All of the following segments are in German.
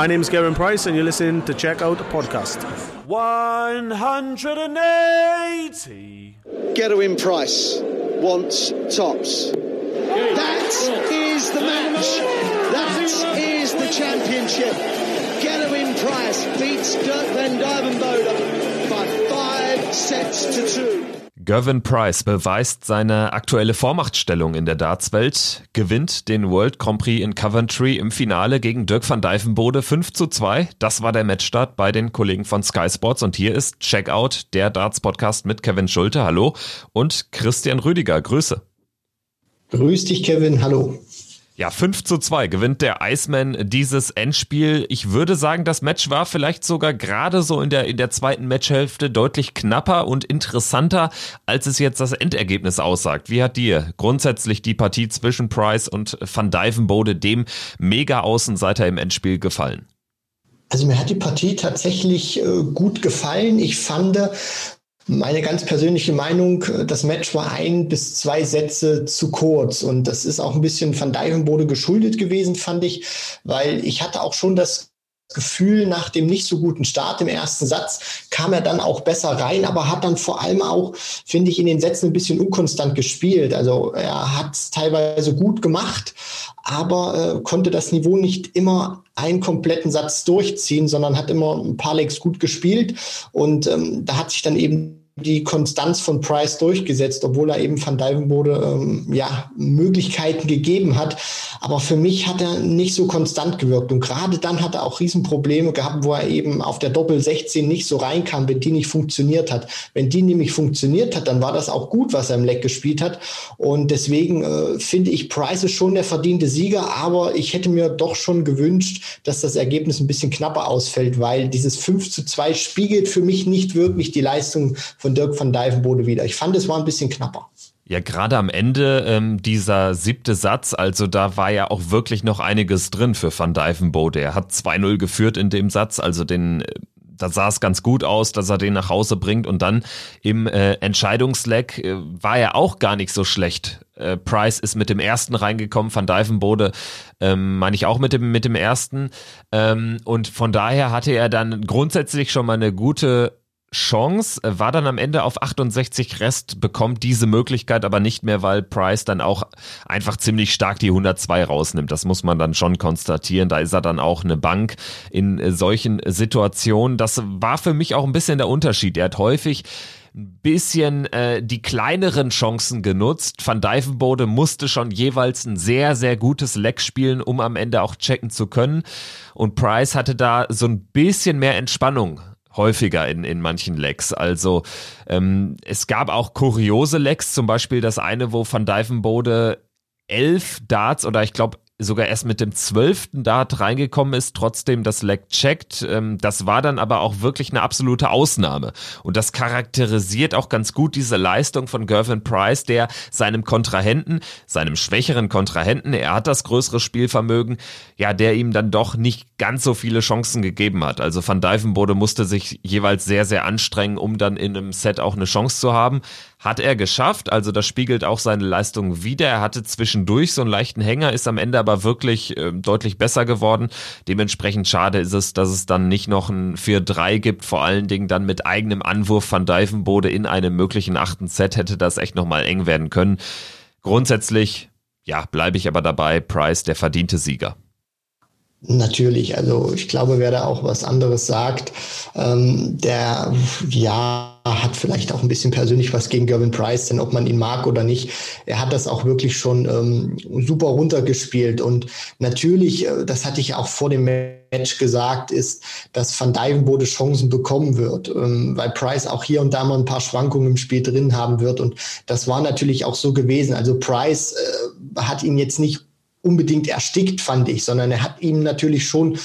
my name is Gavin Price, and you're listening to Check Out the Podcast. 180. Getawin Price wants tops. That is the match. That is the championship. Getawin Price beats Dirk Van Dijvenbode by five sets to two. Gervin Price beweist seine aktuelle Vormachtstellung in der Dartswelt, gewinnt den World Grand Prix in Coventry im Finale gegen Dirk van Dijvenbode 5 zu 2. Das war der Matchstart bei den Kollegen von Sky Sports und hier ist Checkout, der Darts Podcast mit Kevin Schulte, hallo, und Christian Rüdiger, Grüße. Grüß dich, Kevin, hallo. Ja, 5 zu 2 gewinnt der Iceman dieses Endspiel. Ich würde sagen, das Match war vielleicht sogar gerade so in der, in der zweiten Matchhälfte deutlich knapper und interessanter, als es jetzt das Endergebnis aussagt. Wie hat dir grundsätzlich die Partie zwischen Price und Van Dijvenbode, dem Mega-Außenseiter im Endspiel, gefallen? Also mir hat die Partie tatsächlich äh, gut gefallen. Ich fand, meine ganz persönliche Meinung, das Match war ein bis zwei Sätze zu kurz. Und das ist auch ein bisschen Van Dijvenbode geschuldet gewesen, fand ich, weil ich hatte auch schon das Gefühl, nach dem nicht so guten Start im ersten Satz kam er dann auch besser rein, aber hat dann vor allem auch, finde ich, in den Sätzen ein bisschen unkonstant gespielt. Also er hat es teilweise gut gemacht, aber äh, konnte das Niveau nicht immer einen kompletten Satz durchziehen, sondern hat immer ein paar Legs gut gespielt. Und ähm, da hat sich dann eben die Konstanz von Price durchgesetzt, obwohl er eben Van Dijvenbode ähm, ja, Möglichkeiten gegeben hat. Aber für mich hat er nicht so konstant gewirkt. Und gerade dann hat er auch Riesenprobleme gehabt, wo er eben auf der Doppel 16 nicht so reinkam, wenn die nicht funktioniert hat. Wenn die nämlich funktioniert hat, dann war das auch gut, was er im Leck gespielt hat. Und deswegen äh, finde ich, Price ist schon der verdiente Sieger, aber ich hätte mir doch schon gewünscht, dass das Ergebnis ein bisschen knapper ausfällt, weil dieses 5 zu 2 spiegelt für mich nicht wirklich die Leistung von von Dirk van Dijvenbode wieder. Ich fand, es war ein bisschen knapper. Ja, gerade am Ende ähm, dieser siebte Satz, also da war ja auch wirklich noch einiges drin für Van Dijvenbode. Er hat 2-0 geführt in dem Satz, also den äh, da sah es ganz gut aus, dass er den nach Hause bringt und dann im äh, Entscheidungsleck äh, war er auch gar nicht so schlecht. Äh, Price ist mit dem ersten reingekommen, Van Dijvenbode ähm, meine ich auch mit dem mit dem ersten ähm, und von daher hatte er dann grundsätzlich schon mal eine gute Chance, war dann am Ende auf 68 Rest, bekommt diese Möglichkeit aber nicht mehr, weil Price dann auch einfach ziemlich stark die 102 rausnimmt. Das muss man dann schon konstatieren. Da ist er dann auch eine Bank in äh, solchen Situationen. Das war für mich auch ein bisschen der Unterschied. Er hat häufig ein bisschen äh, die kleineren Chancen genutzt. Van Dijvenbode musste schon jeweils ein sehr, sehr gutes Leck spielen, um am Ende auch checken zu können. Und Price hatte da so ein bisschen mehr Entspannung häufiger in, in manchen Lecks. Also ähm, es gab auch kuriose Lecks, zum Beispiel das eine, wo Van Dijvenbode elf Darts oder ich glaube sogar erst mit dem zwölften Dart reingekommen ist, trotzdem das Leg checkt. Ähm, das war dann aber auch wirklich eine absolute Ausnahme. Und das charakterisiert auch ganz gut diese Leistung von Gervin Price, der seinem Kontrahenten, seinem schwächeren Kontrahenten, er hat das größere Spielvermögen, ja, der ihm dann doch nicht ganz so viele Chancen gegeben hat. Also Van Dijvenbode musste sich jeweils sehr, sehr anstrengen, um dann in einem Set auch eine Chance zu haben. Hat er geschafft, also das spiegelt auch seine Leistung wider. Er hatte zwischendurch so einen leichten Hänger, ist am Ende aber wirklich äh, deutlich besser geworden. Dementsprechend schade ist es, dass es dann nicht noch ein 4-3 gibt, vor allen Dingen dann mit eigenem Anwurf von Dijvenbode in einem möglichen achten Set hätte das echt nochmal eng werden können. Grundsätzlich, ja, bleibe ich aber dabei, Price der verdiente Sieger. Natürlich, also ich glaube, wer da auch was anderes sagt, ähm, der ja hat vielleicht auch ein bisschen persönlich was gegen Gervin Price, denn ob man ihn mag oder nicht, er hat das auch wirklich schon ähm, super runtergespielt. Und natürlich, äh, das hatte ich auch vor dem Match gesagt, ist, dass Van Dijvenbode Chancen bekommen wird, ähm, weil Price auch hier und da mal ein paar Schwankungen im Spiel drin haben wird. Und das war natürlich auch so gewesen. Also Price äh, hat ihn jetzt nicht unbedingt erstickt, fand ich, sondern er hat ihm natürlich schon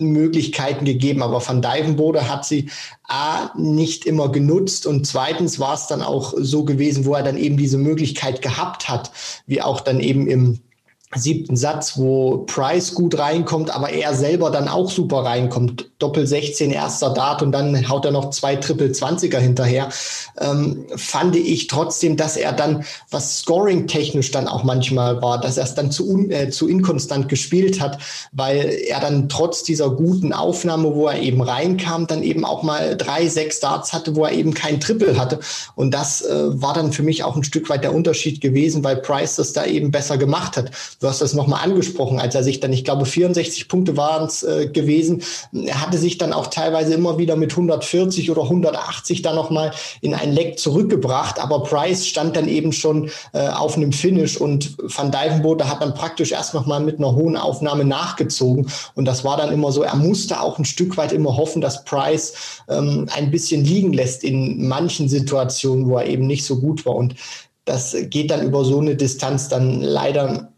Möglichkeiten gegeben, aber Van Dijvenbode hat sie A nicht immer genutzt und zweitens war es dann auch so gewesen, wo er dann eben diese Möglichkeit gehabt hat, wie auch dann eben im siebten Satz, wo Price gut reinkommt, aber er selber dann auch super reinkommt Doppel 16, erster Dart und dann haut er noch zwei Triple 20er hinterher, ähm, fand ich trotzdem, dass er dann, was Scoring-technisch dann auch manchmal war, dass er es dann zu, un, äh, zu inkonstant gespielt hat, weil er dann trotz dieser guten Aufnahme, wo er eben reinkam, dann eben auch mal drei, sechs Darts hatte, wo er eben kein Triple hatte. Und das äh, war dann für mich auch ein Stück weit der Unterschied gewesen, weil Price das da eben besser gemacht hat. Du hast das nochmal angesprochen, als er sich dann, ich glaube, 64 Punkte waren es äh, gewesen. Er hatte sich dann auch teilweise immer wieder mit 140 oder 180 dann nochmal in ein Leck zurückgebracht. Aber Price stand dann eben schon äh, auf einem Finish und Van Dijvenbode hat dann praktisch erst nochmal mit einer hohen Aufnahme nachgezogen. Und das war dann immer so, er musste auch ein Stück weit immer hoffen, dass Price ähm, ein bisschen liegen lässt in manchen Situationen, wo er eben nicht so gut war. Und das geht dann über so eine Distanz dann leider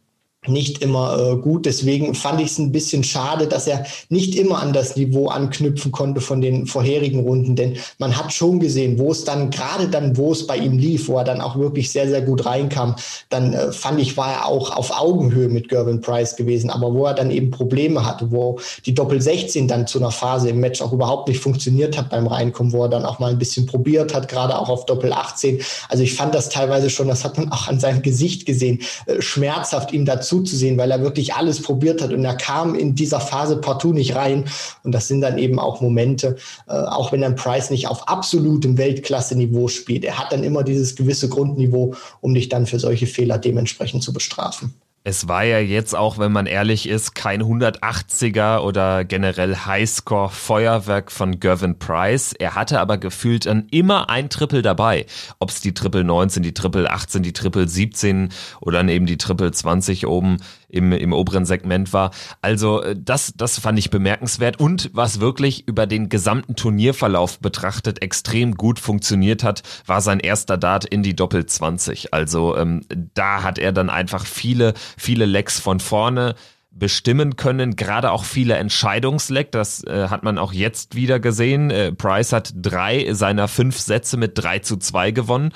nicht immer äh, gut. Deswegen fand ich es ein bisschen schade, dass er nicht immer an das Niveau anknüpfen konnte von den vorherigen Runden. Denn man hat schon gesehen, wo es dann, gerade dann, wo es bei ihm lief, wo er dann auch wirklich sehr, sehr gut reinkam, dann äh, fand ich, war er auch auf Augenhöhe mit Gervin Price gewesen. Aber wo er dann eben Probleme hatte, wo die Doppel 16 dann zu einer Phase im Match auch überhaupt nicht funktioniert hat beim Reinkommen, wo er dann auch mal ein bisschen probiert hat, gerade auch auf Doppel 18. Also ich fand das teilweise schon, das hat man auch an seinem Gesicht gesehen, äh, schmerzhaft ihm dazu zuzusehen, weil er wirklich alles probiert hat und er kam in dieser Phase partout nicht rein. Und das sind dann eben auch Momente, äh, auch wenn ein Price nicht auf absolutem Weltklasse-Niveau spielt. Er hat dann immer dieses gewisse Grundniveau, um dich dann für solche Fehler dementsprechend zu bestrafen. Es war ja jetzt auch, wenn man ehrlich ist, kein 180er oder generell Highscore-Feuerwerk von Gervin Price. Er hatte aber gefühlt dann immer ein Triple dabei. Ob es die Triple 19, die Triple 18, die Triple 17 oder dann eben die Triple 20 oben im, im oberen Segment war. Also äh, das, das fand ich bemerkenswert und was wirklich über den gesamten Turnierverlauf betrachtet extrem gut funktioniert hat, war sein erster Dart in die Doppel 20. Also ähm, da hat er dann einfach viele, viele Lecks von vorne bestimmen können, gerade auch viele Entscheidungsleck, das äh, hat man auch jetzt wieder gesehen. Äh, Price hat drei seiner fünf Sätze mit drei zu zwei gewonnen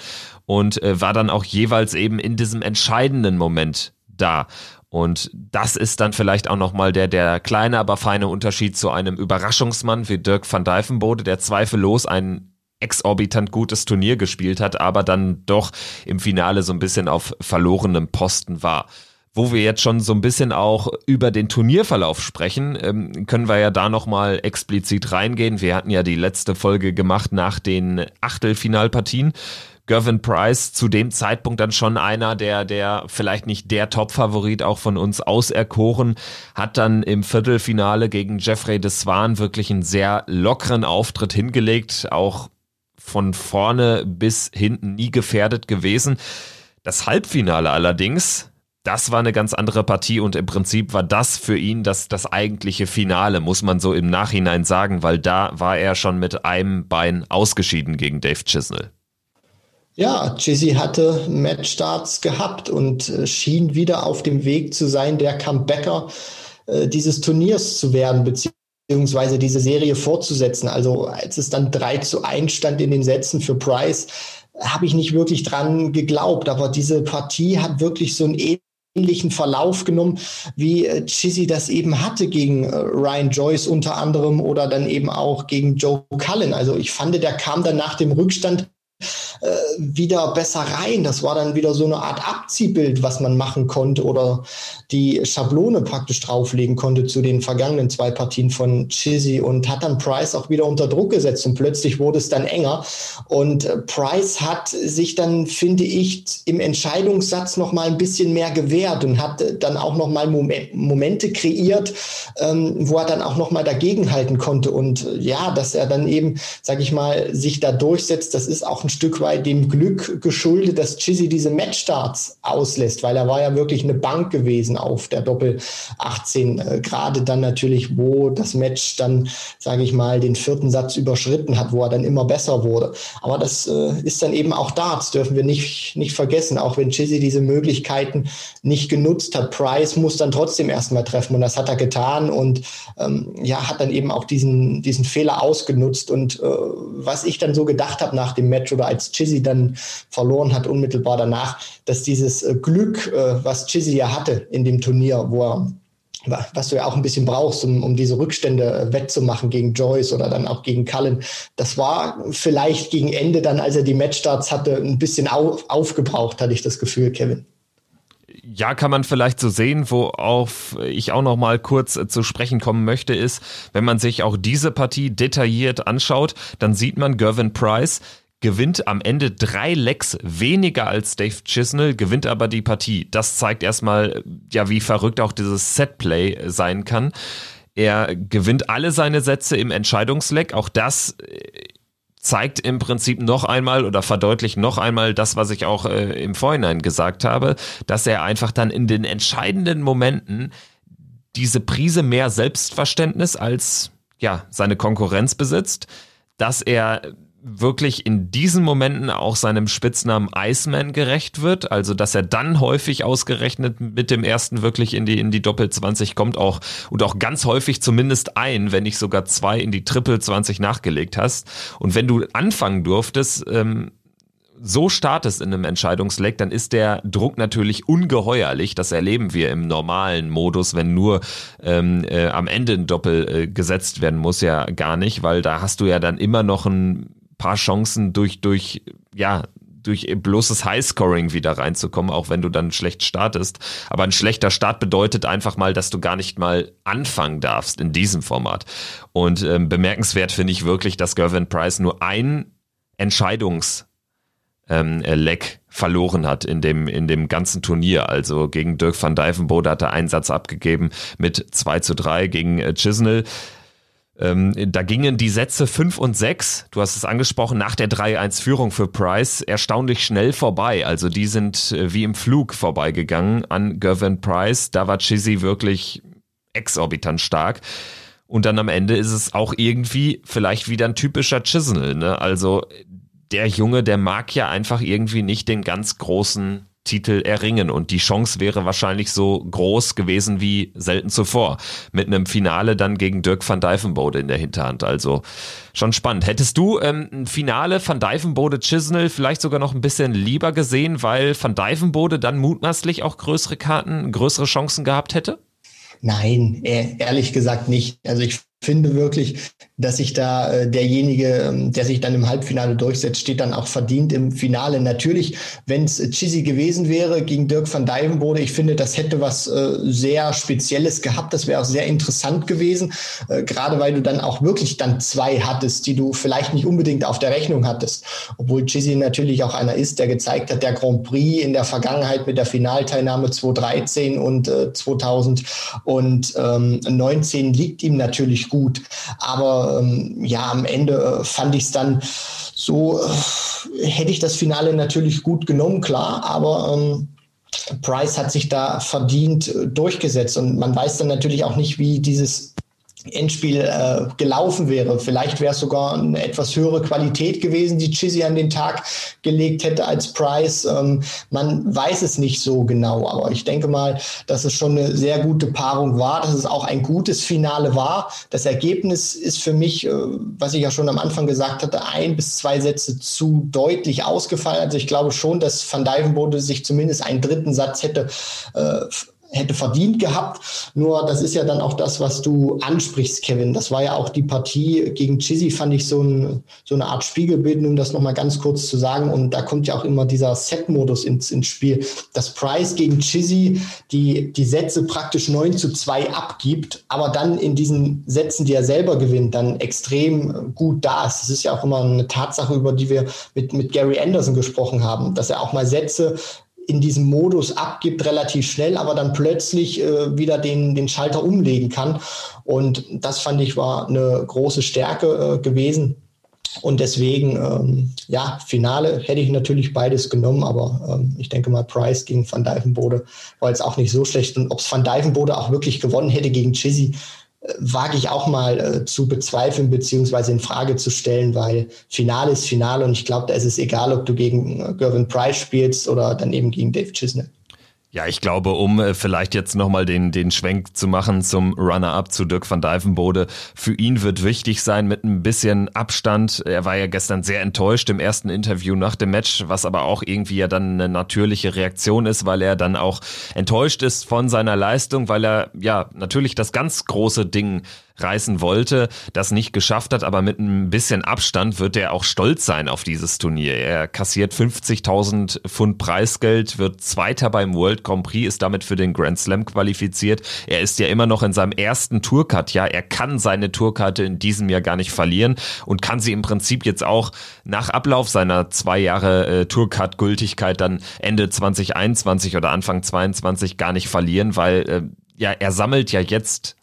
und äh, war dann auch jeweils eben in diesem entscheidenden Moment da. Und das ist dann vielleicht auch nochmal der, der kleine, aber feine Unterschied zu einem Überraschungsmann wie Dirk van Dijvenbode, der zweifellos ein exorbitant gutes Turnier gespielt hat, aber dann doch im Finale so ein bisschen auf verlorenem Posten war. Wo wir jetzt schon so ein bisschen auch über den Turnierverlauf sprechen, ähm, können wir ja da nochmal explizit reingehen. Wir hatten ja die letzte Folge gemacht nach den Achtelfinalpartien. Gervin Price zu dem Zeitpunkt dann schon einer, der, der vielleicht nicht der Top-Favorit auch von uns auserkoren, hat dann im Viertelfinale gegen Jeffrey de Swan wirklich einen sehr lockeren Auftritt hingelegt, auch von vorne bis hinten nie gefährdet gewesen. Das Halbfinale allerdings, das war eine ganz andere Partie und im Prinzip war das für ihn das, das eigentliche Finale, muss man so im Nachhinein sagen, weil da war er schon mit einem Bein ausgeschieden gegen Dave Chisnell. Ja, Chizzy hatte Matchstarts gehabt und äh, schien wieder auf dem Weg zu sein, der Comebacker äh, dieses Turniers zu werden, beziehungsweise diese Serie fortzusetzen. Also als es dann 3 zu 1 stand in den Sätzen für Price, habe ich nicht wirklich dran geglaubt. Aber diese Partie hat wirklich so einen ähnlichen Verlauf genommen, wie äh, Chizzy das eben hatte gegen äh, Ryan Joyce unter anderem oder dann eben auch gegen Joe Cullen. Also ich fand, der kam dann nach dem Rückstand äh, wieder besser rein. Das war dann wieder so eine Art Abziehbild, was man machen konnte oder die Schablone praktisch drauflegen konnte zu den vergangenen zwei Partien von Chizzy und hat dann Price auch wieder unter Druck gesetzt und plötzlich wurde es dann enger und äh, Price hat sich dann, finde ich, im Entscheidungssatz noch mal ein bisschen mehr gewehrt und hat äh, dann auch noch mal Momente kreiert, ähm, wo er dann auch noch mal dagegenhalten konnte und ja, dass er dann eben, sage ich mal, sich da durchsetzt, das ist auch ein Stück weit dem Glück geschuldet, dass Chizzy diese Matchstarts auslässt, weil er war ja wirklich eine Bank gewesen auf der Doppel 18. Äh, Gerade dann natürlich, wo das Match dann, sage ich mal, den vierten Satz überschritten hat, wo er dann immer besser wurde. Aber das äh, ist dann eben auch Darts, dürfen wir nicht, nicht vergessen. Auch wenn Chizzy diese Möglichkeiten nicht genutzt hat, Price muss dann trotzdem erstmal treffen und das hat er getan und ähm, ja, hat dann eben auch diesen, diesen Fehler ausgenutzt. Und äh, was ich dann so gedacht habe nach dem Match oder als Chizzy dann verloren hat, unmittelbar danach, dass dieses äh, Glück, äh, was Chizzy ja hatte in dem Turnier, wo er was du ja auch ein bisschen brauchst, um, um diese Rückstände äh, wettzumachen gegen Joyce oder dann auch gegen Cullen. Das war vielleicht gegen Ende dann, als er die Matchstarts hatte, ein bisschen auf, aufgebraucht, hatte ich das Gefühl, Kevin. Ja, kann man vielleicht so sehen, worauf ich auch noch mal kurz zu sprechen kommen möchte, ist, wenn man sich auch diese Partie detailliert anschaut, dann sieht man Gervin Price, gewinnt am Ende drei Lecks weniger als Dave Chisnell, gewinnt aber die Partie. Das zeigt erstmal, ja, wie verrückt auch dieses Setplay sein kann. Er gewinnt alle seine Sätze im Entscheidungsleck. Auch das äh, zeigt im Prinzip noch einmal oder verdeutlicht noch einmal das, was ich auch äh, im Vorhinein gesagt habe, dass er einfach dann in den entscheidenden Momenten diese Prise mehr Selbstverständnis als ja seine Konkurrenz besitzt, dass er wirklich in diesen Momenten auch seinem Spitznamen Iceman gerecht wird, also dass er dann häufig ausgerechnet mit dem ersten wirklich in die in die Doppel 20 kommt auch und auch ganz häufig zumindest ein, wenn nicht sogar zwei in die Triple 20 nachgelegt hast und wenn du anfangen durftest, ähm, so startest in einem Entscheidungsleck, dann ist der Druck natürlich ungeheuerlich. Das erleben wir im normalen Modus, wenn nur ähm, äh, am Ende ein Doppel äh, gesetzt werden muss, ja gar nicht, weil da hast du ja dann immer noch ein paar Chancen durch, durch, ja, durch bloßes Highscoring wieder reinzukommen, auch wenn du dann schlecht startest. Aber ein schlechter Start bedeutet einfach mal, dass du gar nicht mal anfangen darfst in diesem Format. Und ähm, bemerkenswert finde ich wirklich, dass Gervin Price nur ein Entscheidungs ähm, Leck verloren hat in dem, in dem ganzen Turnier. Also gegen Dirk van Dijvenbode hat er einen Satz abgegeben mit 2 zu 3 gegen äh, Chisnell. Ähm, da gingen die Sätze 5 und 6, du hast es angesprochen, nach der 3-1-Führung für Price erstaunlich schnell vorbei. Also die sind äh, wie im Flug vorbeigegangen an Gervin Price. Da war Chizzy wirklich exorbitant stark. Und dann am Ende ist es auch irgendwie vielleicht wieder ein typischer Chisnell. Ne? Also der Junge, der mag ja einfach irgendwie nicht den ganz großen Titel erringen. Und die Chance wäre wahrscheinlich so groß gewesen wie selten zuvor. Mit einem Finale dann gegen Dirk van Dijvenbode in der Hinterhand. Also schon spannend. Hättest du ähm, ein Finale van Dijvenbode Chisnell vielleicht sogar noch ein bisschen lieber gesehen, weil van Dijvenbode dann mutmaßlich auch größere Karten, größere Chancen gehabt hätte? Nein, ehrlich gesagt nicht. Also ich finde wirklich, dass sich da äh, derjenige, ähm, der sich dann im Halbfinale durchsetzt, steht dann auch verdient im Finale. Natürlich, wenn es Chizzy gewesen wäre gegen Dirk van Dijvenbode, ich finde, das hätte was äh, sehr Spezielles gehabt. Das wäre auch sehr interessant gewesen, äh, gerade weil du dann auch wirklich dann zwei hattest, die du vielleicht nicht unbedingt auf der Rechnung hattest. Obwohl Chizzy natürlich auch einer ist, der gezeigt hat, der Grand Prix in der Vergangenheit mit der Finalteilnahme 2013 und äh, 2019 liegt ihm natürlich gut. Aber ähm, ja, am Ende äh, fand ich es dann so, äh, hätte ich das Finale natürlich gut genommen, klar, aber ähm, Price hat sich da verdient äh, durchgesetzt. Und man weiß dann natürlich auch nicht, wie dieses Endspiel äh, gelaufen wäre. Vielleicht wäre es sogar eine etwas höhere Qualität gewesen, die Chizzy an den Tag gelegt hätte als Price. Ähm, man weiß es nicht so genau, aber ich denke mal, dass es schon eine sehr gute Paarung war, dass es auch ein gutes Finale war. Das Ergebnis ist für mich, äh, was ich ja schon am Anfang gesagt hatte, ein bis zwei Sätze zu deutlich ausgefallen. Also ich glaube schon, dass Van Dijvenbode sich zumindest einen dritten Satz hätte äh, hätte verdient gehabt. Nur das ist ja dann auch das, was du ansprichst, Kevin. Das war ja auch die Partie gegen Chizzy, fand ich so, ein, so eine Art Spiegelbild, um das nochmal ganz kurz zu sagen. Und da kommt ja auch immer dieser Set-Modus ins, ins Spiel. Dass Price gegen Chizzy die, die Sätze praktisch 9 zu 2 abgibt, aber dann in diesen Sätzen, die er selber gewinnt, dann extrem gut da ist. Das ist ja auch immer eine Tatsache, über die wir mit, mit Gary Anderson gesprochen haben, dass er auch mal Sätze in diesem Modus abgibt, relativ schnell, aber dann plötzlich äh, wieder den, den Schalter umlegen kann. Und das fand ich war eine große Stärke äh, gewesen. Und deswegen, ähm, ja, Finale hätte ich natürlich beides genommen, aber ähm, ich denke mal, Price gegen Van Dijvenbode war jetzt auch nicht so schlecht. Und ob es Van Dijvenbode auch wirklich gewonnen hätte gegen Chizzy, wage ich auch mal äh, zu bezweifeln beziehungsweise in Frage zu stellen, weil Finale ist Finale und ich glaube, da ist es egal, ob du gegen äh, Gervin Price spielst oder dann eben gegen Dave Chisnell. Ja, ich glaube, um äh, vielleicht jetzt nochmal den, den Schwenk zu machen zum Runner-up zu Dirk van Dijvenbode, für ihn wird wichtig sein mit ein bisschen Abstand. Er war ja gestern sehr enttäuscht im ersten Interview nach dem Match, was aber auch irgendwie ja dann eine natürliche Reaktion ist, weil er dann auch enttäuscht ist von seiner Leistung, weil er ja natürlich das ganz große Ding reißen wollte, das nicht geschafft hat, aber mit ein bisschen Abstand wird er auch stolz sein auf dieses Turnier. Er kassiert 50.000 Pfund Preisgeld, wird Zweiter beim World Grand Prix, ist damit für den Grand Slam qualifiziert. Er ist ja immer noch in seinem ersten Tourcard, ja, er kann seine Tourkarte in diesem Jahr gar nicht verlieren und kann sie im Prinzip jetzt auch nach Ablauf seiner zwei Jahre äh, Tourcard-Gültigkeit dann Ende 2021 oder Anfang 22 gar nicht verlieren, weil äh, ja, er sammelt ja jetzt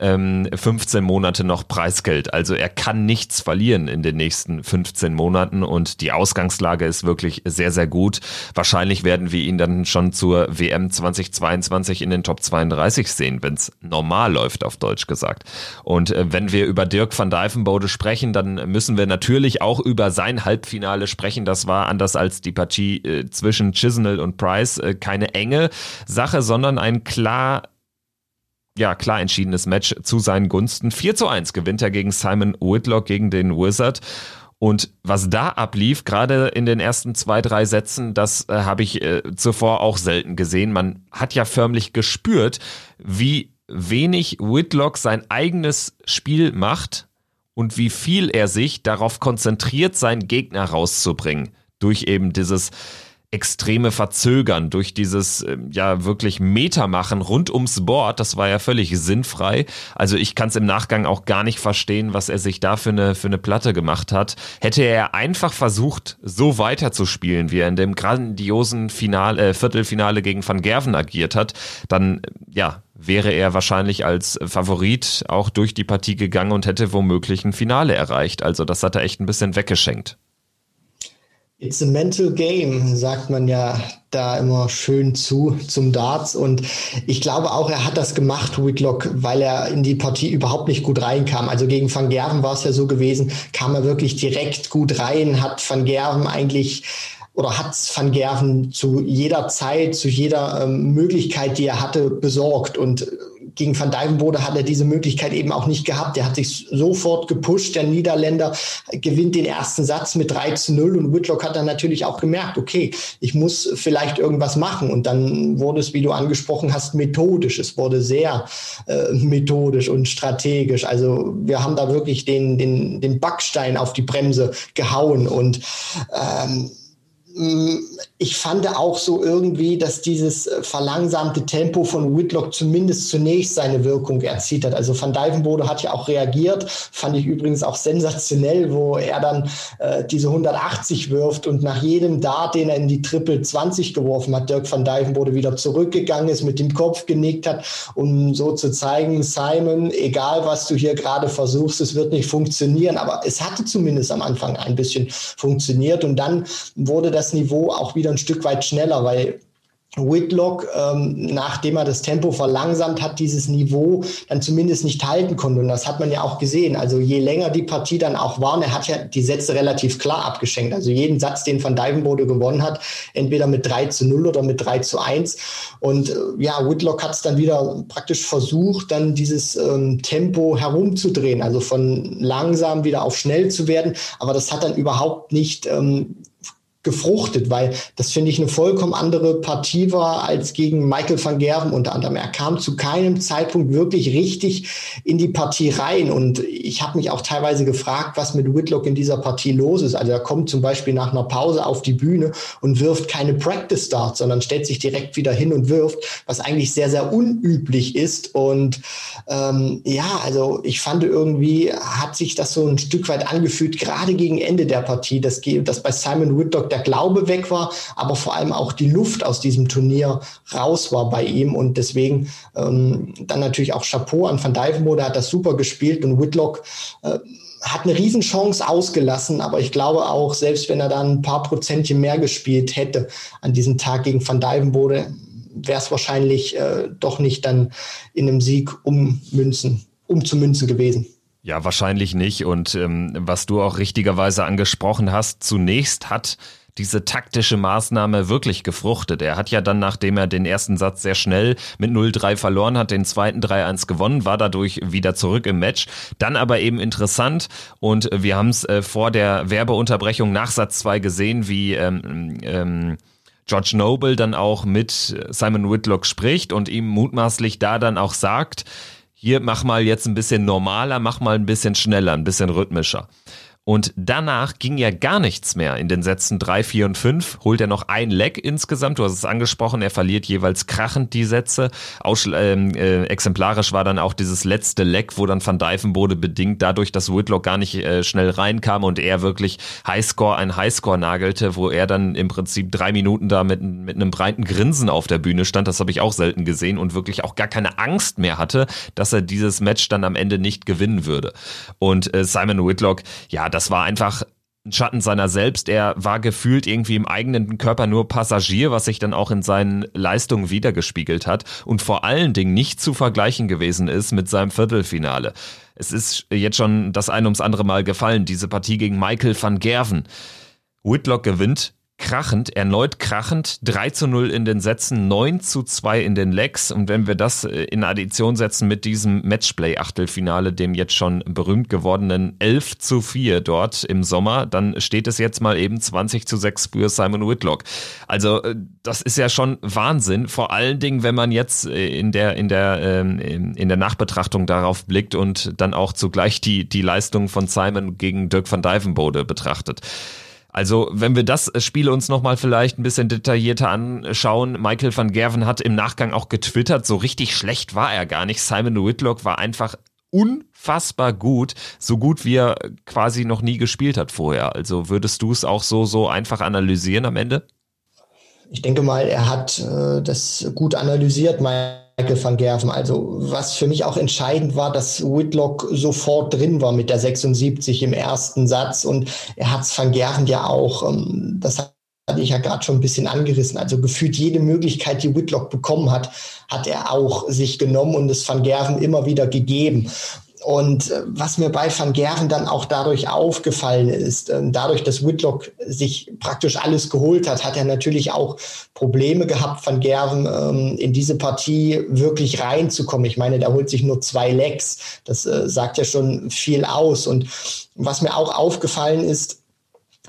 ähm, 15 Monate noch Preisgeld. Also er kann nichts verlieren in den nächsten 15 Monaten und die Ausgangslage ist wirklich sehr, sehr gut. Wahrscheinlich werden wir ihn dann schon zur WM 2022 in den Top 32 sehen, wenn es normal läuft, auf Deutsch gesagt. Und äh, wenn wir über Dirk van Dijvenbode sprechen, dann müssen wir natürlich auch über sein Halbfinale sprechen. Das war anders als die Partie äh, zwischen Chisnell und Price äh, keine enge Sache, sondern ein klar ja, klar entschiedenes Match zu seinen Gunsten. 4 zu 1 gewinnt er gegen Simon Whitlock, gegen den Wizard. Und was da ablief, gerade in den ersten zwei, drei Sätzen, das äh, habe ich äh, zuvor auch selten gesehen. Man hat ja förmlich gespürt, wie wenig Whitlock sein eigenes Spiel macht und wie viel er sich darauf konzentriert, seinen Gegner rauszubringen. Durch eben dieses extreme Verzögern, durch dieses ähm, ja wirklich Metermachen rund ums Board, das war ja völlig sinnfrei. Also ich kann es im Nachgang auch gar nicht verstehen, was er sich da für eine, für eine Platte gemacht hat. Hätte er einfach versucht, so weiterzuspielen, wie er in dem grandiosen Finale, äh, Viertelfinale gegen Van Gerven agiert hat, dann ja, wäre er wahrscheinlich als Favorit auch durch die Partie gegangen und hätte womöglich ein Finale erreicht. Also das hat er echt ein bisschen weggeschenkt. It's a mental game, sagt man ja da immer schön zu zum Darts. Und ich glaube auch, er hat das gemacht, Whitlock, weil er in die Partie überhaupt nicht gut reinkam. Also gegen Van Gerven war es ja so gewesen, kam er wirklich direkt gut rein, hat Van Gerven eigentlich oder hat Van Gerven zu jeder Zeit, zu jeder ähm, Möglichkeit, die er hatte, besorgt. Und gegen Van Dijvenbode hat er diese Möglichkeit eben auch nicht gehabt. Er hat sich sofort gepusht. Der Niederländer gewinnt den ersten Satz mit 3 zu 0 und Whitlock hat dann natürlich auch gemerkt, okay, ich muss vielleicht irgendwas machen. Und dann wurde es, wie du angesprochen hast, methodisch. Es wurde sehr äh, methodisch und strategisch. Also wir haben da wirklich den, den, den Backstein auf die Bremse gehauen und ähm, ich fand auch so irgendwie, dass dieses äh, verlangsamte Tempo von Whitlock zumindest zunächst seine Wirkung erzielt hat. Also Van Dijvenbode hat ja auch reagiert, fand ich übrigens auch sensationell, wo er dann äh, diese 180 wirft und nach jedem Dart, den er in die Triple 20 geworfen hat, Dirk van Dijvenbode wieder zurückgegangen ist, mit dem Kopf genickt hat, um so zu zeigen, Simon, egal was du hier gerade versuchst, es wird nicht funktionieren. Aber es hatte zumindest am Anfang ein bisschen funktioniert und dann wurde das Niveau auch wieder ein Stück weit schneller, weil Whitlock, ähm, nachdem er das Tempo verlangsamt hat, dieses Niveau dann zumindest nicht halten konnte. Und das hat man ja auch gesehen. Also je länger die Partie dann auch war, und er hat ja die Sätze relativ klar abgeschenkt. Also jeden Satz, den Van Dijvenbode gewonnen hat, entweder mit 3 zu 0 oder mit 3 zu 1. Und äh, ja, Whitlock hat es dann wieder praktisch versucht, dann dieses ähm, Tempo herumzudrehen, also von langsam wieder auf schnell zu werden. Aber das hat dann überhaupt nicht ähm, gefruchtet, weil das finde ich eine vollkommen andere Partie war als gegen Michael van Gerven unter anderem. Er kam zu keinem Zeitpunkt wirklich richtig in die Partie rein und ich habe mich auch teilweise gefragt, was mit Whitlock in dieser Partie los ist. Also er kommt zum Beispiel nach einer Pause auf die Bühne und wirft keine Practice Start, sondern stellt sich direkt wieder hin und wirft, was eigentlich sehr, sehr unüblich ist und ähm, ja, also ich fand irgendwie hat sich das so ein Stück weit angefühlt, gerade gegen Ende der Partie, dass, dass bei Simon Whitlock der Glaube weg war, aber vor allem auch die Luft aus diesem Turnier raus war bei ihm. Und deswegen ähm, dann natürlich auch Chapeau an Van Dijvenbode, hat das super gespielt und Whitlock äh, hat eine Riesenchance ausgelassen, aber ich glaube auch, selbst wenn er dann ein paar Prozentchen mehr gespielt hätte an diesem Tag gegen Van Dijvenbode, wäre es wahrscheinlich äh, doch nicht dann in einem Sieg ummünzen, umzumünzen gewesen. Ja, wahrscheinlich nicht. Und ähm, was du auch richtigerweise angesprochen hast, zunächst hat diese taktische Maßnahme wirklich gefruchtet. Er hat ja dann, nachdem er den ersten Satz sehr schnell mit 0-3 verloren hat, den zweiten 3-1 gewonnen, war dadurch wieder zurück im Match. Dann aber eben interessant und wir haben es äh, vor der Werbeunterbrechung nach Satz 2 gesehen, wie ähm, ähm, George Noble dann auch mit Simon Whitlock spricht und ihm mutmaßlich da dann auch sagt, hier mach mal jetzt ein bisschen normaler, mach mal ein bisschen schneller, ein bisschen rhythmischer. Und danach ging ja gar nichts mehr. In den Sätzen 3, 4 und 5 holt er noch ein Leck insgesamt. Du hast es angesprochen, er verliert jeweils krachend die Sätze. Ausschl ähm, äh, exemplarisch war dann auch dieses letzte Leck, wo dann Van Dijvenbode bedingt dadurch, dass Whitlock gar nicht äh, schnell reinkam und er wirklich Highscore ein Highscore nagelte, wo er dann im Prinzip drei Minuten da mit, mit einem breiten Grinsen auf der Bühne stand. Das habe ich auch selten gesehen und wirklich auch gar keine Angst mehr hatte, dass er dieses Match dann am Ende nicht gewinnen würde. Und äh, Simon Whitlock, ja, das war einfach ein Schatten seiner selbst. Er war gefühlt irgendwie im eigenen Körper nur Passagier, was sich dann auch in seinen Leistungen wiedergespiegelt hat und vor allen Dingen nicht zu vergleichen gewesen ist mit seinem Viertelfinale. Es ist jetzt schon das ein ums andere Mal gefallen, diese Partie gegen Michael van Gerven. Whitlock gewinnt krachend, erneut krachend, 3 zu 0 in den Sätzen, 9 zu 2 in den Legs. Und wenn wir das äh, in Addition setzen mit diesem Matchplay-Achtelfinale, dem jetzt schon berühmt gewordenen 11 zu 4 dort im Sommer, dann steht es jetzt mal eben 20 zu 6 für Simon Whitlock. Also äh, das ist ja schon Wahnsinn, vor allen Dingen, wenn man jetzt äh, in der, in der, ähm, in der Nachbetrachtung darauf blickt und dann auch zugleich die, die Leistung von Simon gegen Dirk van Dijvenbode betrachtet. Also, wenn wir das Spiel uns nochmal vielleicht ein bisschen detaillierter anschauen, Michael van Gerven hat im Nachgang auch getwittert, so richtig schlecht war er gar nicht. Simon Whitlock war einfach unfassbar gut, so gut wie er quasi noch nie gespielt hat vorher. Also würdest du es auch so, so einfach analysieren am Ende? Ich denke mal, er hat äh, das gut analysiert. Mein Michael van Gerven. Also was für mich auch entscheidend war, dass Whitlock sofort drin war mit der 76 im ersten Satz und er hat Van Gerven ja auch, ähm, das hatte ich ja gerade schon ein bisschen angerissen. Also gefühlt jede Möglichkeit, die Whitlock bekommen hat, hat er auch sich genommen und es Van Gerven immer wieder gegeben. Und äh, was mir bei Van Gerven dann auch dadurch aufgefallen ist, ähm, dadurch, dass Whitlock sich praktisch alles geholt hat, hat er natürlich auch Probleme gehabt, Van Gerven ähm, in diese Partie wirklich reinzukommen. Ich meine, der holt sich nur zwei Lecks. Das äh, sagt ja schon viel aus. Und was mir auch aufgefallen ist,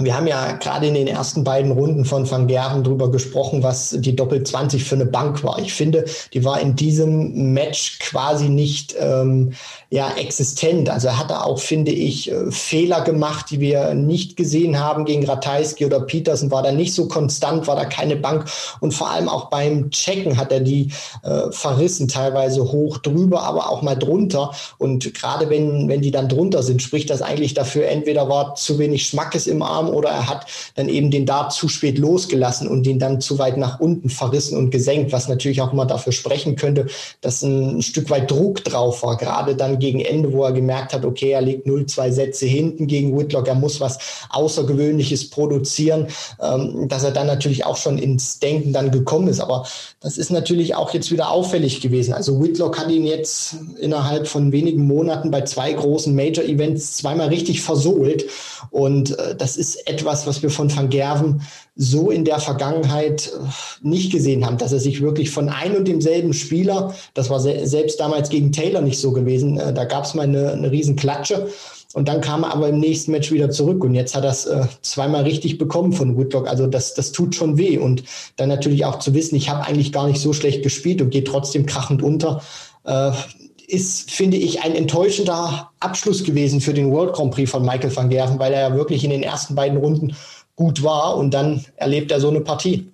wir haben ja gerade in den ersten beiden Runden von Van Gerven drüber gesprochen, was die Doppel 20 für eine Bank war. Ich finde, die war in diesem Match quasi nicht ähm, ja, existent. Also er hatte auch, finde ich, äh, Fehler gemacht, die wir nicht gesehen haben gegen Ratajski oder Petersen, war da nicht so konstant, war da keine Bank und vor allem auch beim Checken hat er die äh, verrissen, teilweise hoch drüber, aber auch mal drunter und gerade wenn, wenn die dann drunter sind, spricht das eigentlich dafür, entweder war zu wenig Schmackes im Arm oder er hat dann eben den Dart zu spät losgelassen und den dann zu weit nach unten verrissen und gesenkt, was natürlich auch immer dafür sprechen könnte, dass ein Stück weit Druck drauf war, gerade dann gegen Ende, wo er gemerkt hat, okay, er legt 0-2 Sätze hinten gegen Whitlock, er muss was Außergewöhnliches produzieren, ähm, dass er dann natürlich auch schon ins Denken dann gekommen ist. Aber das ist natürlich auch jetzt wieder auffällig gewesen. Also Whitlock hat ihn jetzt innerhalb von wenigen Monaten bei zwei großen Major-Events zweimal richtig versohlt. Und äh, das ist etwas, was wir von Van Gerven so in der Vergangenheit äh, nicht gesehen haben, dass er sich wirklich von ein und demselben Spieler, das war se selbst damals gegen Taylor nicht so gewesen, äh, da gab es mal eine, eine riesen Klatsche und dann kam er aber im nächsten Match wieder zurück und jetzt hat er es äh, zweimal richtig bekommen von Woodlock. Also das, das tut schon weh und dann natürlich auch zu wissen, ich habe eigentlich gar nicht so schlecht gespielt und gehe trotzdem krachend unter. Äh, ist, finde ich, ein enttäuschender Abschluss gewesen für den World Grand Prix von Michael van Gerven, weil er ja wirklich in den ersten beiden Runden gut war und dann erlebt er so eine Partie.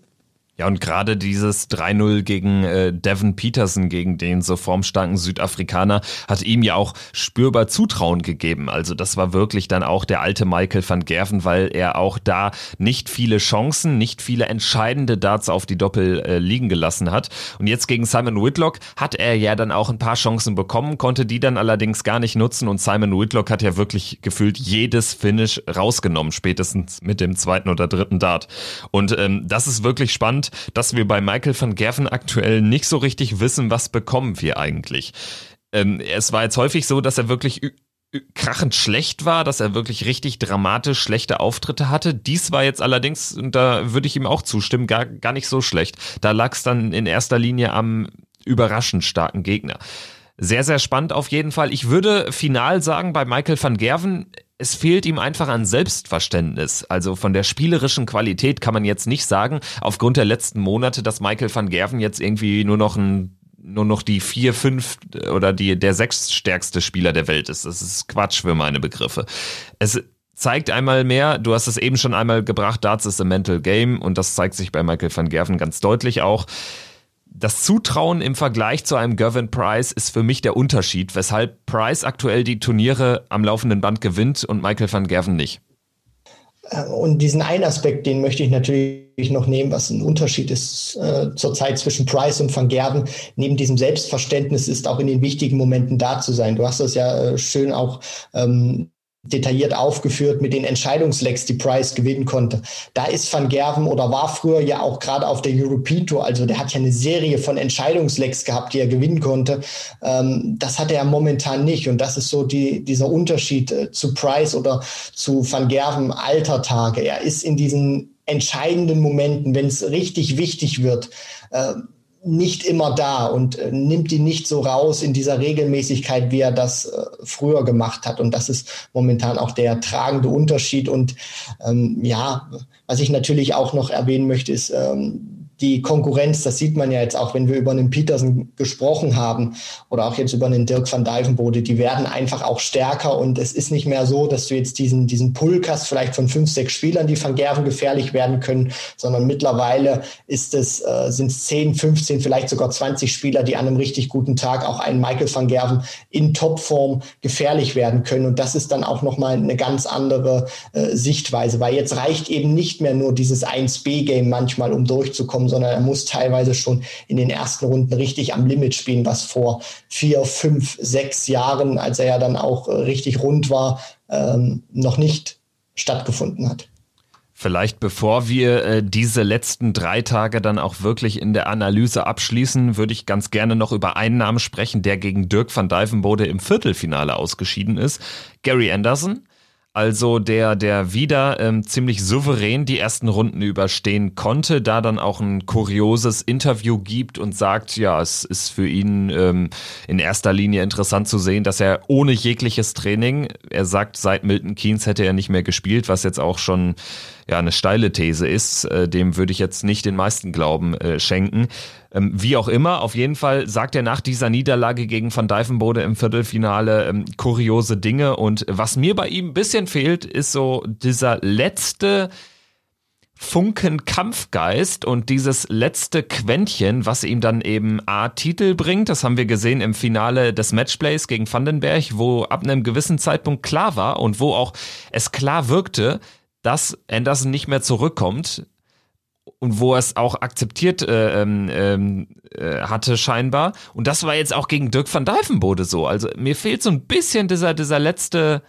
Ja, und gerade dieses 3-0 gegen äh, Devin Peterson, gegen den so formstarken Südafrikaner, hat ihm ja auch spürbar Zutrauen gegeben. Also das war wirklich dann auch der alte Michael van Gerven, weil er auch da nicht viele Chancen, nicht viele entscheidende Darts auf die Doppel äh, liegen gelassen hat. Und jetzt gegen Simon Whitlock hat er ja dann auch ein paar Chancen bekommen, konnte die dann allerdings gar nicht nutzen. Und Simon Whitlock hat ja wirklich gefühlt jedes Finish rausgenommen, spätestens mit dem zweiten oder dritten Dart. Und ähm, das ist wirklich spannend dass wir bei Michael van Gerven aktuell nicht so richtig wissen, was bekommen wir eigentlich. Ähm, es war jetzt häufig so, dass er wirklich krachend schlecht war, dass er wirklich richtig dramatisch schlechte Auftritte hatte. Dies war jetzt allerdings, und da würde ich ihm auch zustimmen, gar, gar nicht so schlecht. Da lag es dann in erster Linie am überraschend starken Gegner. Sehr, sehr spannend auf jeden Fall. Ich würde final sagen, bei Michael van Gerven, es fehlt ihm einfach an Selbstverständnis. Also von der spielerischen Qualität kann man jetzt nicht sagen, aufgrund der letzten Monate, dass Michael van Gerven jetzt irgendwie nur noch ein nur noch die vier, fünf oder die, der sechststärkste Spieler der Welt ist. Das ist Quatsch für meine Begriffe. Es zeigt einmal mehr, du hast es eben schon einmal gebracht, Darts ist a mental game und das zeigt sich bei Michael van Gerven ganz deutlich auch. Das Zutrauen im Vergleich zu einem Gervin Price ist für mich der Unterschied, weshalb Price aktuell die Turniere am laufenden Band gewinnt und Michael van Gerven nicht. Äh, und diesen einen Aspekt, den möchte ich natürlich noch nehmen, was ein Unterschied ist äh, zurzeit zwischen Price und Van Gerven. Neben diesem Selbstverständnis ist auch in den wichtigen Momenten da zu sein. Du hast das ja äh, schön auch ähm, detailliert aufgeführt mit den Entscheidungslecks, die Price gewinnen konnte. Da ist Van Gerven oder war früher ja auch gerade auf der European Tour, also der hat ja eine Serie von Entscheidungslecks gehabt, die er gewinnen konnte. Ähm, das hat er momentan nicht und das ist so die, dieser Unterschied äh, zu Price oder zu Van Gerven alter Tage. Er ist in diesen entscheidenden Momenten, wenn es richtig wichtig wird, äh, nicht immer da und äh, nimmt ihn nicht so raus in dieser Regelmäßigkeit, wie er das äh, früher gemacht hat. Und das ist momentan auch der tragende Unterschied. Und ähm, ja, was ich natürlich auch noch erwähnen möchte, ist, ähm, die Konkurrenz, das sieht man ja jetzt auch, wenn wir über einen Petersen gesprochen haben oder auch jetzt über einen Dirk van Dijvenbode, die werden einfach auch stärker und es ist nicht mehr so, dass du jetzt diesen, diesen Pulk hast, vielleicht von fünf, sechs Spielern, die van Gerven gefährlich werden können, sondern mittlerweile ist es, äh, sind es 10, 15, vielleicht sogar 20 Spieler, die an einem richtig guten Tag auch einen Michael van Gerven in Topform gefährlich werden können. Und das ist dann auch nochmal eine ganz andere äh, Sichtweise, weil jetzt reicht eben nicht mehr nur dieses 1B-Game manchmal, um durchzukommen, sondern er muss teilweise schon in den ersten Runden richtig am Limit spielen, was vor vier, fünf, sechs Jahren, als er ja dann auch äh, richtig rund war, ähm, noch nicht stattgefunden hat. Vielleicht bevor wir äh, diese letzten drei Tage dann auch wirklich in der Analyse abschließen, würde ich ganz gerne noch über einen Namen sprechen, der gegen Dirk van Dijvenbode im Viertelfinale ausgeschieden ist. Gary Anderson. Also der, der wieder ähm, ziemlich souverän die ersten Runden überstehen konnte, da dann auch ein kurioses Interview gibt und sagt, ja, es ist für ihn ähm, in erster Linie interessant zu sehen, dass er ohne jegliches Training, er sagt, seit Milton Keynes hätte er nicht mehr gespielt, was jetzt auch schon ja eine steile These ist, äh, dem würde ich jetzt nicht den meisten Glauben äh, schenken. Ähm, wie auch immer, auf jeden Fall sagt er nach dieser Niederlage gegen Van Dijvenbode im Viertelfinale ähm, kuriose Dinge. Und was mir bei ihm ein bisschen fehlt, ist so dieser letzte Funken Kampfgeist und dieses letzte Quäntchen, was ihm dann eben A Titel bringt, das haben wir gesehen im Finale des Matchplays gegen Vandenberg, wo ab einem gewissen Zeitpunkt klar war und wo auch es klar wirkte, dass Anderson nicht mehr zurückkommt und wo er es auch akzeptiert äh, ähm, ähm, äh, hatte scheinbar. Und das war jetzt auch gegen Dirk van Dijvenbode so. Also mir fehlt so ein bisschen dieser, dieser letzte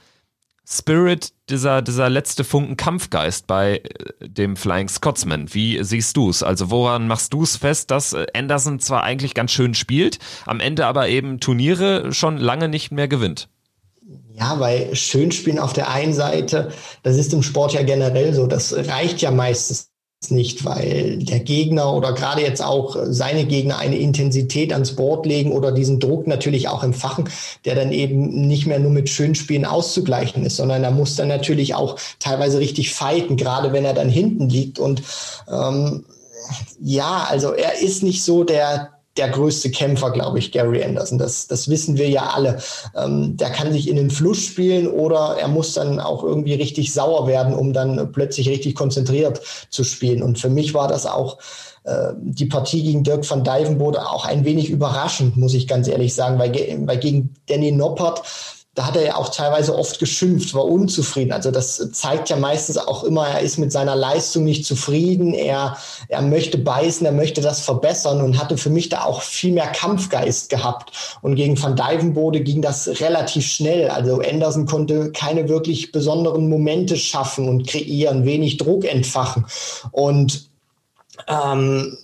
Spirit, dieser, dieser letzte Funken Kampfgeist bei äh, dem Flying Scotsman. Wie siehst du es? Also woran machst du es fest, dass äh, Anderson zwar eigentlich ganz schön spielt, am Ende aber eben Turniere schon lange nicht mehr gewinnt? Ja, weil Schönspielen auf der einen Seite, das ist im Sport ja generell so, das reicht ja meistens nicht, weil der Gegner oder gerade jetzt auch seine Gegner eine Intensität ans Board legen oder diesen Druck natürlich auch empfachen, der dann eben nicht mehr nur mit Schönspielen auszugleichen ist, sondern er muss dann natürlich auch teilweise richtig fighten, gerade wenn er dann hinten liegt. Und ähm, ja, also er ist nicht so der der größte Kämpfer, glaube ich, Gary Anderson. Das, das wissen wir ja alle. Ähm, der kann sich in den Fluss spielen oder er muss dann auch irgendwie richtig sauer werden, um dann plötzlich richtig konzentriert zu spielen. Und für mich war das auch äh, die Partie gegen Dirk van Dijvenbode auch ein wenig überraschend, muss ich ganz ehrlich sagen, weil, weil gegen Danny Noppert da hat er ja auch teilweise oft geschimpft, war unzufrieden. Also das zeigt ja meistens auch immer, er ist mit seiner Leistung nicht zufrieden, er, er möchte beißen, er möchte das verbessern und hatte für mich da auch viel mehr Kampfgeist gehabt. Und gegen Van Dijvenbode ging das relativ schnell. Also Anderson konnte keine wirklich besonderen Momente schaffen und kreieren, wenig Druck entfachen. Und ähm,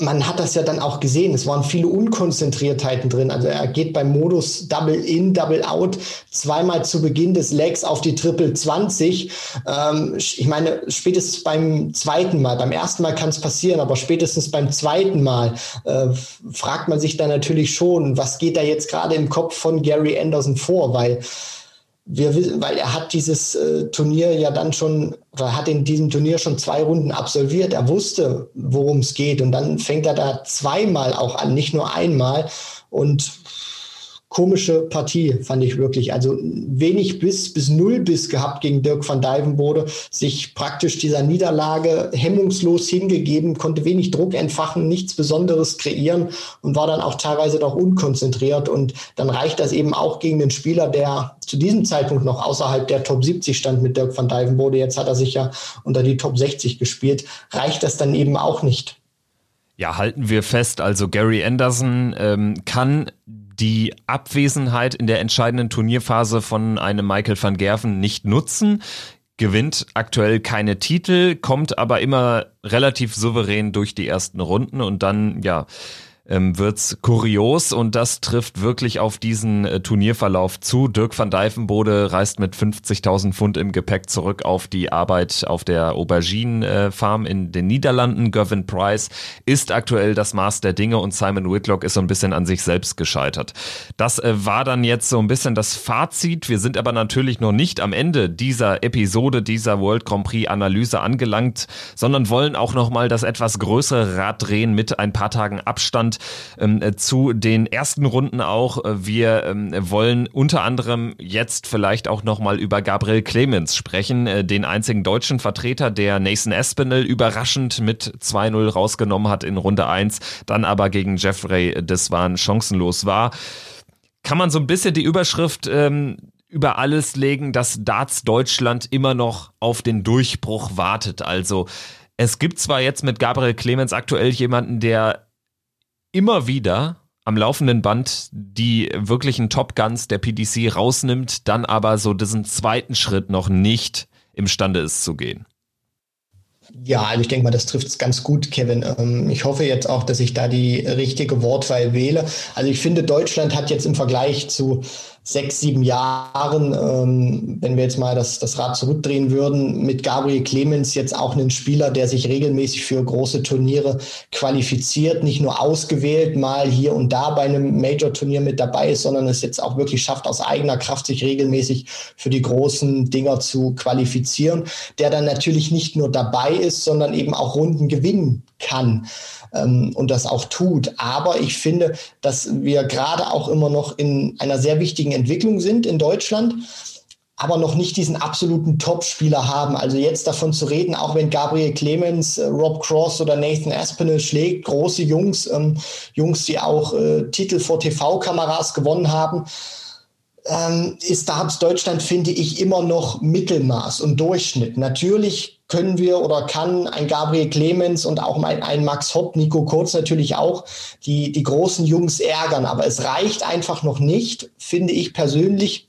man hat das ja dann auch gesehen. Es waren viele Unkonzentriertheiten drin. Also er geht beim Modus Double In, Double Out zweimal zu Beginn des Legs auf die Triple 20. Ähm, ich meine, spätestens beim zweiten Mal, beim ersten Mal kann es passieren, aber spätestens beim zweiten Mal äh, fragt man sich dann natürlich schon, was geht da jetzt gerade im Kopf von Gary Anderson vor, weil wir weil er hat dieses äh, Turnier ja dann schon, oder hat in diesem Turnier schon zwei Runden absolviert. Er wusste, worum es geht. Und dann fängt er da zweimal auch an, nicht nur einmal. Und komische Partie, fand ich wirklich. Also wenig bis bis null bis gehabt gegen Dirk van Dijvenbode, sich praktisch dieser Niederlage hemmungslos hingegeben, konnte wenig Druck entfachen, nichts Besonderes kreieren und war dann auch teilweise doch unkonzentriert. Und dann reicht das eben auch gegen den Spieler, der zu diesem Zeitpunkt noch außerhalb der Top 70 stand mit Dirk van Dijvenbode. Jetzt hat er sich ja unter die Top 60 gespielt. Reicht das dann eben auch nicht. Ja, halten wir fest, also Gary Anderson ähm, kann die Abwesenheit in der entscheidenden Turnierphase von einem Michael van Gerven nicht nutzen. Gewinnt aktuell keine Titel, kommt aber immer relativ souverän durch die ersten Runden und dann, ja, ähm, wird's kurios und das trifft wirklich auf diesen äh, Turnierverlauf zu. Dirk van Dijvenbode reist mit 50.000 Pfund im Gepäck zurück auf die Arbeit auf der Aubergine-Farm in den Niederlanden. Gavin Price ist aktuell das Maß der Dinge und Simon Whitlock ist so ein bisschen an sich selbst gescheitert. Das äh, war dann jetzt so ein bisschen das Fazit. Wir sind aber natürlich noch nicht am Ende dieser Episode dieser World Grand Prix Analyse angelangt, sondern wollen auch noch mal das etwas größere Rad drehen mit ein paar Tagen Abstand ähm, äh, zu den ersten Runden auch. Äh, wir ähm, wollen unter anderem jetzt vielleicht auch nochmal über Gabriel Clemens sprechen, äh, den einzigen deutschen Vertreter, der Nathan Espinel überraschend mit 2-0 rausgenommen hat in Runde 1, dann aber gegen Jeffrey Deswan chancenlos war. Kann man so ein bisschen die Überschrift ähm, über alles legen, dass Darts Deutschland immer noch auf den Durchbruch wartet. Also es gibt zwar jetzt mit Gabriel Clemens aktuell jemanden, der immer wieder am laufenden Band die wirklichen Top Guns der PDC rausnimmt, dann aber so diesen zweiten Schritt noch nicht imstande ist zu gehen. Ja, also ich denke mal, das trifft es ganz gut, Kevin. Ähm, ich hoffe jetzt auch, dass ich da die richtige Wortwahl wähle. Also ich finde, Deutschland hat jetzt im Vergleich zu sechs, sieben Jahren, ähm, wenn wir jetzt mal das, das Rad zurückdrehen würden, mit Gabriel Clemens jetzt auch einen Spieler, der sich regelmäßig für große Turniere qualifiziert, nicht nur ausgewählt, mal hier und da bei einem Major-Turnier mit dabei ist, sondern es jetzt auch wirklich schafft, aus eigener Kraft sich regelmäßig für die großen Dinger zu qualifizieren, der dann natürlich nicht nur dabei ist, sondern eben auch Runden gewinnen kann ähm, und das auch tut. Aber ich finde, dass wir gerade auch immer noch in einer sehr wichtigen Entwicklung sind in Deutschland aber noch nicht diesen absoluten Top-Spieler haben. Also jetzt davon zu reden, auch wenn Gabriel Clemens, äh, Rob Cross oder Nathan Aspinall schlägt, große Jungs, ähm, Jungs, die auch äh, Titel vor TV-Kameras gewonnen haben, ist Darts Deutschland, finde ich, immer noch Mittelmaß und Durchschnitt. Natürlich können wir oder kann ein Gabriel Clemens und auch ein, ein Max Hopp, Nico Kurz natürlich auch die, die großen Jungs ärgern. Aber es reicht einfach noch nicht, finde ich persönlich,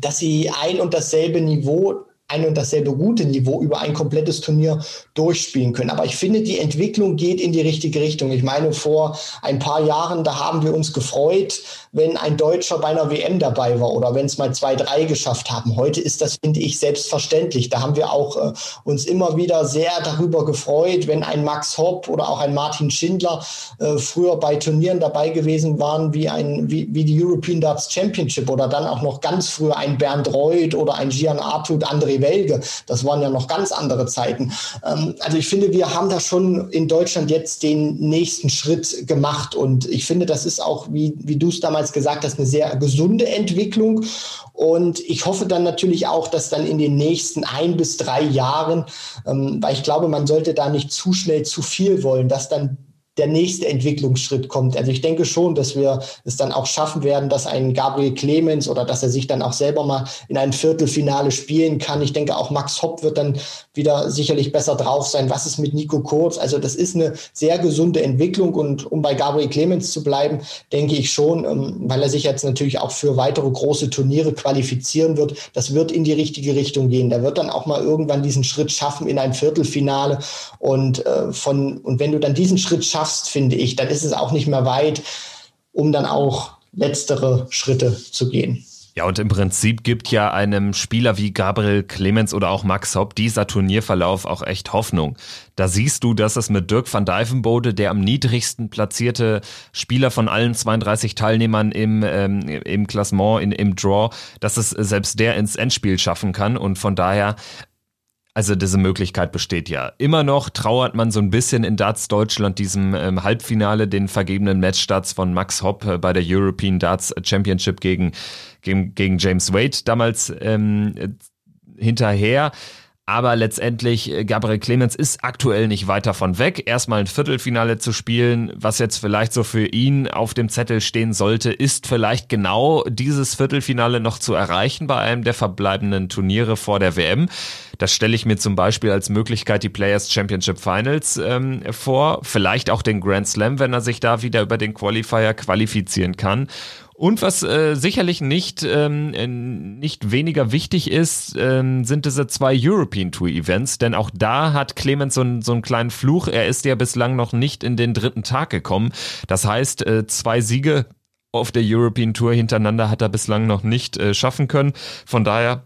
dass sie ein und dasselbe Niveau ein und dasselbe gute Niveau über ein komplettes Turnier durchspielen können. Aber ich finde, die Entwicklung geht in die richtige Richtung. Ich meine, vor ein paar Jahren, da haben wir uns gefreut, wenn ein Deutscher bei einer WM dabei war oder wenn es mal zwei, drei geschafft haben. Heute ist das, finde ich, selbstverständlich. Da haben wir auch äh, uns immer wieder sehr darüber gefreut, wenn ein Max Hopp oder auch ein Martin Schindler äh, früher bei Turnieren dabei gewesen waren, wie, ein, wie, wie die European Darts Championship oder dann auch noch ganz früher ein Bernd Reuth oder ein Gian Artud, André Welge. Das waren ja noch ganz andere Zeiten. Ähm, also ich finde, wir haben da schon in Deutschland jetzt den nächsten Schritt gemacht und ich finde, das ist auch, wie, wie du es damals damals gesagt hast, eine sehr gesunde Entwicklung. Und ich hoffe dann natürlich auch, dass dann in den nächsten ein bis drei Jahren, ähm, weil ich glaube, man sollte da nicht zu schnell zu viel wollen, dass dann der nächste Entwicklungsschritt kommt. Also ich denke schon, dass wir es dann auch schaffen werden, dass ein Gabriel Clemens oder dass er sich dann auch selber mal in ein Viertelfinale spielen kann. Ich denke auch Max Hopp wird dann wieder sicherlich besser drauf sein. Was ist mit Nico Kurz? Also das ist eine sehr gesunde Entwicklung und um bei Gabriel Clemens zu bleiben, denke ich schon, ähm, weil er sich jetzt natürlich auch für weitere große Turniere qualifizieren wird, das wird in die richtige Richtung gehen. Der wird dann auch mal irgendwann diesen Schritt schaffen in ein Viertelfinale und äh, von und wenn du dann diesen Schritt schaffst, schaffst, finde ich, dann ist es auch nicht mehr weit, um dann auch letztere Schritte zu gehen. Ja, und im Prinzip gibt ja einem Spieler wie Gabriel Clemens oder auch Max Hopp dieser Turnierverlauf auch echt Hoffnung. Da siehst du, dass es mit Dirk van Dijvenbode, der am niedrigsten platzierte Spieler von allen 32 Teilnehmern im, ähm, im Klassement, in, im Draw, dass es selbst der ins Endspiel schaffen kann. Und von daher also diese Möglichkeit besteht ja. Immer noch trauert man so ein bisschen in Darts Deutschland diesem ähm, Halbfinale, den vergebenen Matchstarts von Max Hopp äh, bei der European Darts Championship gegen, gegen, gegen James Wade damals ähm, hinterher. Aber letztendlich, äh, Gabriel Clemens ist aktuell nicht weit davon weg, erstmal ein Viertelfinale zu spielen. Was jetzt vielleicht so für ihn auf dem Zettel stehen sollte, ist vielleicht genau dieses Viertelfinale noch zu erreichen bei einem der verbleibenden Turniere vor der WM. Das stelle ich mir zum Beispiel als Möglichkeit die Players Championship Finals ähm, vor. Vielleicht auch den Grand Slam, wenn er sich da wieder über den Qualifier qualifizieren kann. Und was äh, sicherlich nicht, ähm, äh, nicht weniger wichtig ist, ähm, sind diese zwei European Tour Events, denn auch da hat Clemens so, so einen kleinen Fluch. Er ist ja bislang noch nicht in den dritten Tag gekommen. Das heißt, äh, zwei Siege auf der European Tour hintereinander hat er bislang noch nicht äh, schaffen können. Von daher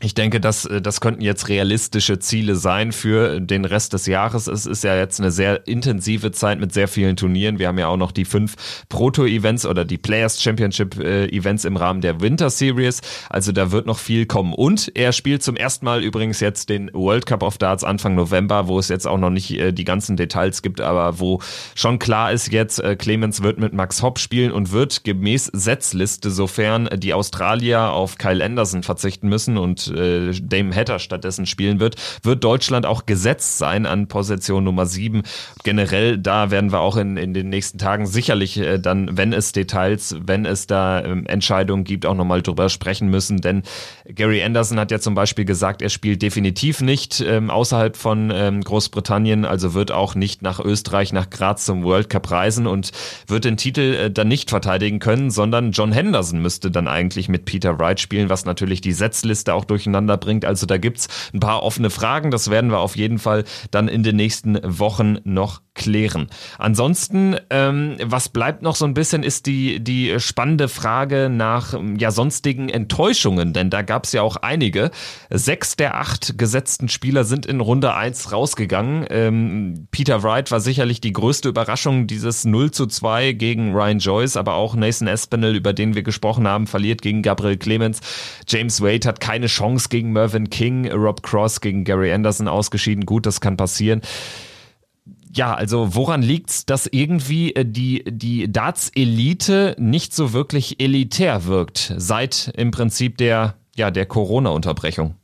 ich denke, das, äh, das könnten jetzt realistische Ziele sein für den Rest des Jahres. Es ist ja jetzt eine sehr intensive Zeit mit sehr vielen Turnieren. Wir haben ja auch noch die fünf Proto-Events oder die Players Championship äh, im Rahmen der Winter Series. Also da wird noch viel kommen. Und er spielt zum ersten Mal übrigens jetzt den World Cup of Darts Anfang November, wo es jetzt auch noch nicht äh, die ganzen Details gibt, aber wo schon klar ist jetzt, Clemens wird mit Max Hopp spielen und wird gemäß Setzliste, sofern die Australier auf Kyle Anderson verzichten müssen und äh, Dame Hatter stattdessen spielen wird, wird Deutschland auch gesetzt sein an Position Nummer 7. Generell, da werden wir auch in, in den nächsten Tagen sicherlich äh, dann, wenn es Details, wenn es da ähm, Entscheidungen gibt, auch nochmal drüber sprechen müssen. Denn Gary Anderson hat ja zum Beispiel gesagt, er spielt definitiv nicht ähm, außerhalb von ähm, Großbritannien, also wird auch nicht nach Österreich, nach Graz zum World Cup reisen und wird den Titel äh, dann nicht verteidigen können, sondern John Henderson müsste dann eigentlich mit Peter Wright spielen, was natürlich die Setzliste auch durcheinander bringt. Also da gibt's ein paar offene Fragen. Das werden wir auf jeden Fall dann in den nächsten Wochen noch klären. Ansonsten, ähm, was bleibt noch so ein bisschen, ist die, die spannende Frage nach ja sonstigen Enttäuschungen, denn da gab es ja auch einige. Sechs der acht gesetzten Spieler sind in Runde eins rausgegangen. Ähm, Peter Wright war sicherlich die größte Überraschung dieses 0 zu 2 gegen Ryan Joyce, aber auch Nathan Espinel, über den wir gesprochen haben, verliert gegen Gabriel Clemens. James Wade hat keine Chance gegen Mervyn King, Rob Cross gegen Gary Anderson ausgeschieden. Gut, das kann passieren ja, also woran liegt's, dass irgendwie äh, die, die Darts-Elite nicht so wirklich elitär wirkt, seit im Prinzip der, ja, der Corona-Unterbrechung?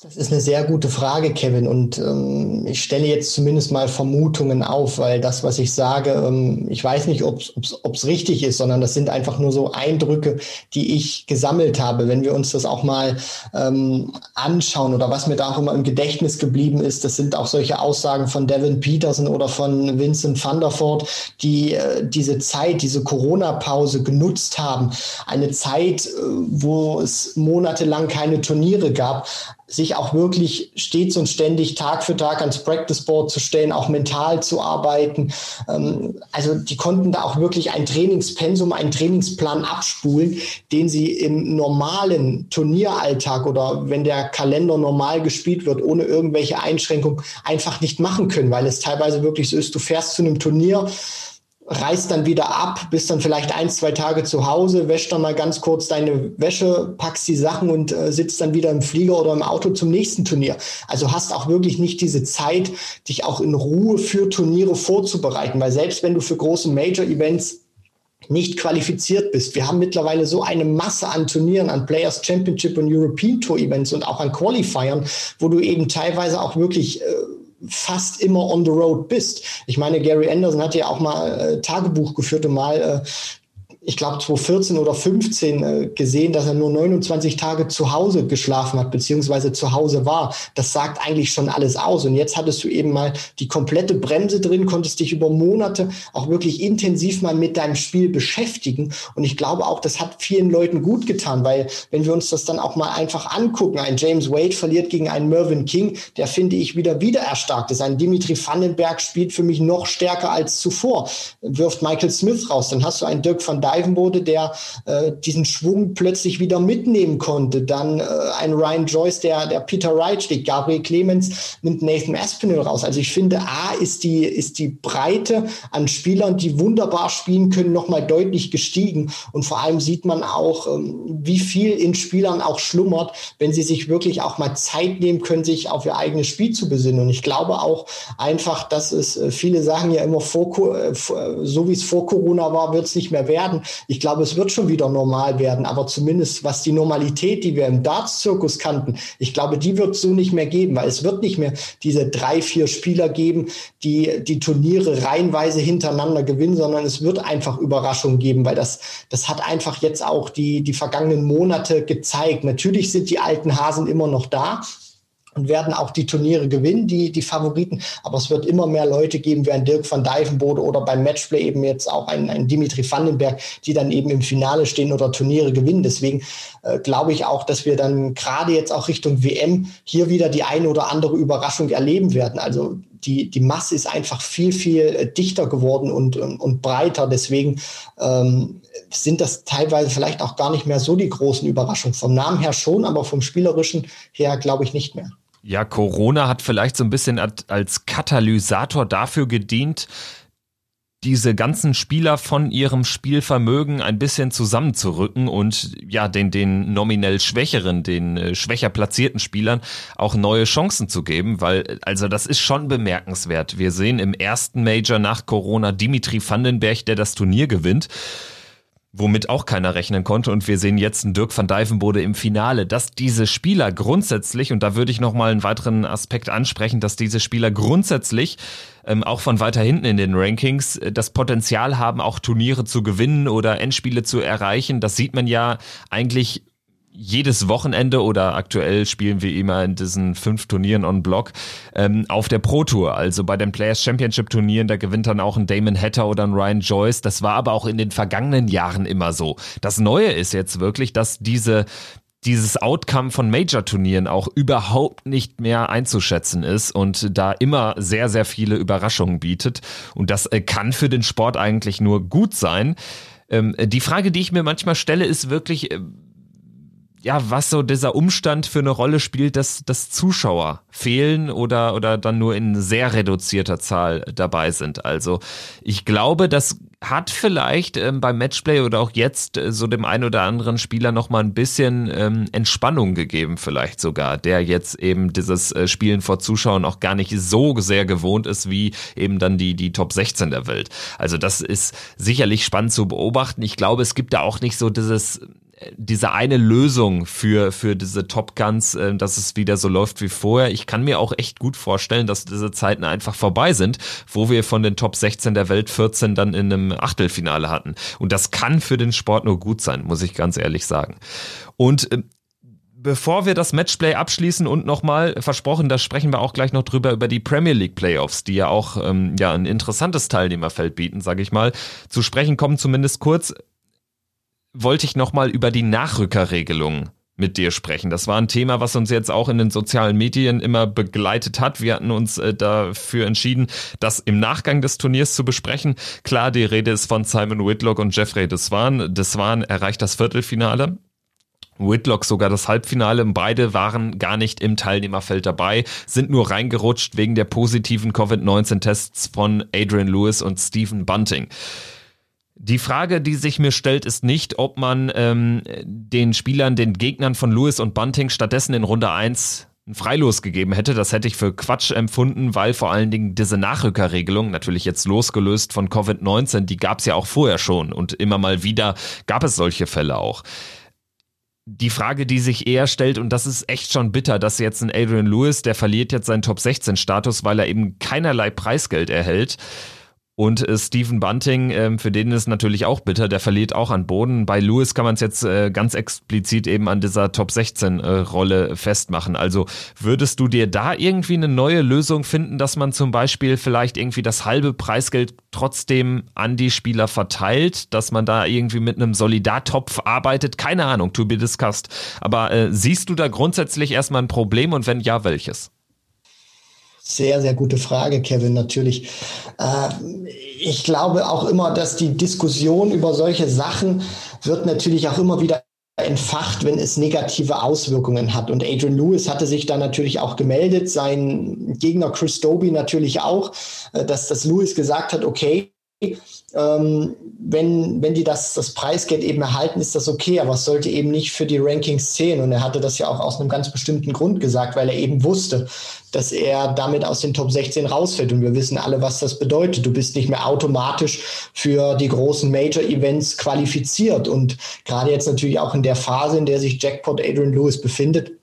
Das ist eine sehr gute Frage, Kevin. Und ähm, ich stelle jetzt zumindest mal Vermutungen auf, weil das, was ich sage, ähm, ich weiß nicht, ob es richtig ist, sondern das sind einfach nur so Eindrücke, die ich gesammelt habe. Wenn wir uns das auch mal ähm, anschauen oder was mir da auch immer im Gedächtnis geblieben ist, das sind auch solche Aussagen von Devin Peterson oder von Vincent van der Voort, die äh, diese Zeit, diese Corona-Pause genutzt haben. Eine Zeit, äh, wo es monatelang keine Turniere gab sich auch wirklich stets und ständig Tag für Tag ans Practice Board zu stellen, auch mental zu arbeiten. Ähm, also die konnten da auch wirklich ein Trainingspensum, einen Trainingsplan abspulen, den sie im normalen Turnieralltag oder wenn der Kalender normal gespielt wird, ohne irgendwelche Einschränkungen einfach nicht machen können, weil es teilweise wirklich so ist, du fährst zu einem Turnier, reist dann wieder ab, bist dann vielleicht ein, zwei Tage zu Hause, wäschst dann mal ganz kurz deine Wäsche, packst die Sachen und äh, sitzt dann wieder im Flieger oder im Auto zum nächsten Turnier. Also hast auch wirklich nicht diese Zeit, dich auch in Ruhe für Turniere vorzubereiten, weil selbst wenn du für große Major-Events nicht qualifiziert bist. Wir haben mittlerweile so eine Masse an Turnieren, an Players Championship und European Tour Events und auch an Qualifiern, wo du eben teilweise auch wirklich äh, fast immer on the road bist. Ich meine, Gary Anderson hat ja auch mal äh, Tagebuch geführt und mal äh, ich glaube 2014 oder 15 äh, gesehen, dass er nur 29 Tage zu Hause geschlafen hat, beziehungsweise zu Hause war. Das sagt eigentlich schon alles aus. Und jetzt hattest du eben mal die komplette Bremse drin, konntest dich über Monate auch wirklich intensiv mal mit deinem Spiel beschäftigen. Und ich glaube auch, das hat vielen Leuten gut getan, weil wenn wir uns das dann auch mal einfach angucken, ein James Wade verliert gegen einen Mervyn King, der finde ich wieder wieder erstarkt ist. Ein Dimitri Vandenberg spielt für mich noch stärker als zuvor, wirft Michael Smith raus. Dann hast du einen Dirk van Dijvenbode, der äh, diesen Schwung plötzlich wieder mitnehmen konnte. Dann äh, ein Ryan Joyce, der, der Peter Wright steht. Gabriel Clemens nimmt Nathan Aspinall raus. Also ich finde, A ist die, ist die Breite an Spielern, die wunderbar spielen können, nochmal deutlich gestiegen. Und vor allem sieht man auch, ähm, wie viel in Spielern auch schlummert, wenn sie sich wirklich auch mal Zeit nehmen können, sich auf ihr eigenes Spiel zu besinnen. Und ich glaube auch einfach, dass es, äh, viele sagen ja immer, vor, äh, so wie es vor Corona war, wird es nicht mehr werden. Ich glaube, es wird schon wieder normal werden, aber zumindest was die Normalität, die wir im Darts-Zirkus kannten, ich glaube, die wird es so nicht mehr geben, weil es wird nicht mehr diese drei, vier Spieler geben, die die Turniere reihenweise hintereinander gewinnen, sondern es wird einfach Überraschungen geben, weil das, das hat einfach jetzt auch die, die vergangenen Monate gezeigt. Natürlich sind die alten Hasen immer noch da, und werden auch die Turniere gewinnen, die, die Favoriten. Aber es wird immer mehr Leute geben, wie ein Dirk van Dijvenbode oder beim Matchplay eben jetzt auch ein, ein Dimitri Vandenberg, die dann eben im Finale stehen oder Turniere gewinnen. Deswegen äh, glaube ich auch, dass wir dann gerade jetzt auch Richtung WM hier wieder die eine oder andere Überraschung erleben werden. Also die, die Masse ist einfach viel, viel äh, dichter geworden und, und, breiter. Deswegen ähm, sind das teilweise vielleicht auch gar nicht mehr so die großen Überraschungen. Vom Namen her schon, aber vom Spielerischen her glaube ich nicht mehr. Ja, Corona hat vielleicht so ein bisschen als Katalysator dafür gedient, diese ganzen Spieler von ihrem Spielvermögen ein bisschen zusammenzurücken und ja, den, den nominell schwächeren, den äh, schwächer platzierten Spielern auch neue Chancen zu geben, weil, also das ist schon bemerkenswert. Wir sehen im ersten Major nach Corona Dimitri Vandenberg, der das Turnier gewinnt womit auch keiner rechnen konnte. Und wir sehen jetzt einen Dirk van Dijvenbode im Finale, dass diese Spieler grundsätzlich, und da würde ich nochmal einen weiteren Aspekt ansprechen, dass diese Spieler grundsätzlich ähm, auch von weiter hinten in den Rankings äh, das Potenzial haben, auch Turniere zu gewinnen oder Endspiele zu erreichen. Das sieht man ja eigentlich jedes Wochenende oder aktuell spielen wir immer in diesen fünf Turnieren on Block ähm, auf der Pro Tour. Also bei den Players Championship Turnieren, da gewinnt dann auch ein Damon Hatter oder ein Ryan Joyce. Das war aber auch in den vergangenen Jahren immer so. Das Neue ist jetzt wirklich, dass diese dieses Outcome von Major-Turnieren auch überhaupt nicht mehr einzuschätzen ist und da immer sehr, sehr viele Überraschungen bietet. Und das äh, kann für den Sport eigentlich nur gut sein. Ähm, die Frage, die ich mir manchmal stelle, ist wirklich, äh, ja, was so dieser Umstand für eine Rolle spielt, dass, dass Zuschauer fehlen oder, oder dann nur in sehr reduzierter Zahl dabei sind. Also ich glaube, das hat vielleicht ähm, beim Matchplay oder auch jetzt äh, so dem einen oder anderen Spieler noch mal ein bisschen ähm, Entspannung gegeben, vielleicht sogar, der jetzt eben dieses äh, Spielen vor Zuschauern auch gar nicht so sehr gewohnt ist wie eben dann die die Top 16 der Welt. Also das ist sicherlich spannend zu beobachten. Ich glaube, es gibt da auch nicht so dieses diese eine Lösung für, für diese Top Guns, äh, dass es wieder so läuft wie vorher. Ich kann mir auch echt gut vorstellen, dass diese Zeiten einfach vorbei sind, wo wir von den Top 16 der Welt 14 dann in einem Achtelfinale hatten. Und das kann für den Sport nur gut sein, muss ich ganz ehrlich sagen. Und äh, Bevor wir das Matchplay abschließen und nochmal versprochen, da sprechen wir auch gleich noch drüber über die Premier League Playoffs, die ja auch ähm, ja ein interessantes Teilnehmerfeld bieten, sage ich mal. Zu sprechen kommen zumindest kurz wollte ich nochmal über die Nachrückerregelung mit dir sprechen. Das war ein Thema, was uns jetzt auch in den sozialen Medien immer begleitet hat. Wir hatten uns äh, dafür entschieden, das im Nachgang des Turniers zu besprechen. Klar, die Rede ist von Simon Whitlock und Jeffrey Deswan. Deswan erreicht das Viertelfinale. Whitlock sogar das Halbfinale. Beide waren gar nicht im Teilnehmerfeld dabei, sind nur reingerutscht wegen der positiven Covid-19-Tests von Adrian Lewis und Stephen Bunting. Die Frage, die sich mir stellt, ist nicht, ob man ähm, den Spielern, den Gegnern von Lewis und Bunting stattdessen in Runde 1 ein Freilos gegeben hätte. Das hätte ich für Quatsch empfunden, weil vor allen Dingen diese Nachrückerregelung, natürlich jetzt losgelöst von Covid-19, die gab es ja auch vorher schon und immer mal wieder gab es solche Fälle auch. Die Frage, die sich eher stellt, und das ist echt schon bitter, dass jetzt ein Adrian Lewis, der verliert jetzt seinen Top 16 Status, weil er eben keinerlei Preisgeld erhält Und äh, Stephen Bunting, äh, für den ist natürlich auch bitter, der verliert auch an Boden. Bei Lewis kann man es jetzt äh, ganz explizit eben an dieser Top 16 äh, Rolle festmachen. Also würdest du dir da irgendwie eine neue Lösung finden, dass man zum Beispiel vielleicht irgendwie das halbe Preisgeld trotzdem an die Spieler verteilt, dass man da irgendwie mit einem Solidartopf arbeitet? Keine Ahnung, to be discussed. Aber äh, siehst du da grundsätzlich erstmal ein Problem und wenn ja, welches? Sehr, sehr gute Frage, Kevin, natürlich. Äh, ich glaube auch immer, dass die Diskussion über solche Sachen wird natürlich auch immer wieder entfacht, wenn es negative Auswirkungen hat. Und Adrian Lewis hatte sich da natürlich auch gemeldet, sein Gegner Chris Doby natürlich auch, äh, dass das Lewis gesagt hat, okay, ähm, wenn, wenn die das, das Preisgeld eben erhalten, ist das okay, aber es sollte eben nicht für die Rankings zählen. Und er hatte das ja auch aus einem ganz bestimmten Grund gesagt, weil er eben wusste, dass er damit aus den Top 16 rausfällt. Und wir wissen alle, was das bedeutet. Du bist nicht mehr automatisch für die großen Major-Events qualifiziert. Und gerade jetzt natürlich auch in der Phase, in der sich Jackpot Adrian Lewis befindet,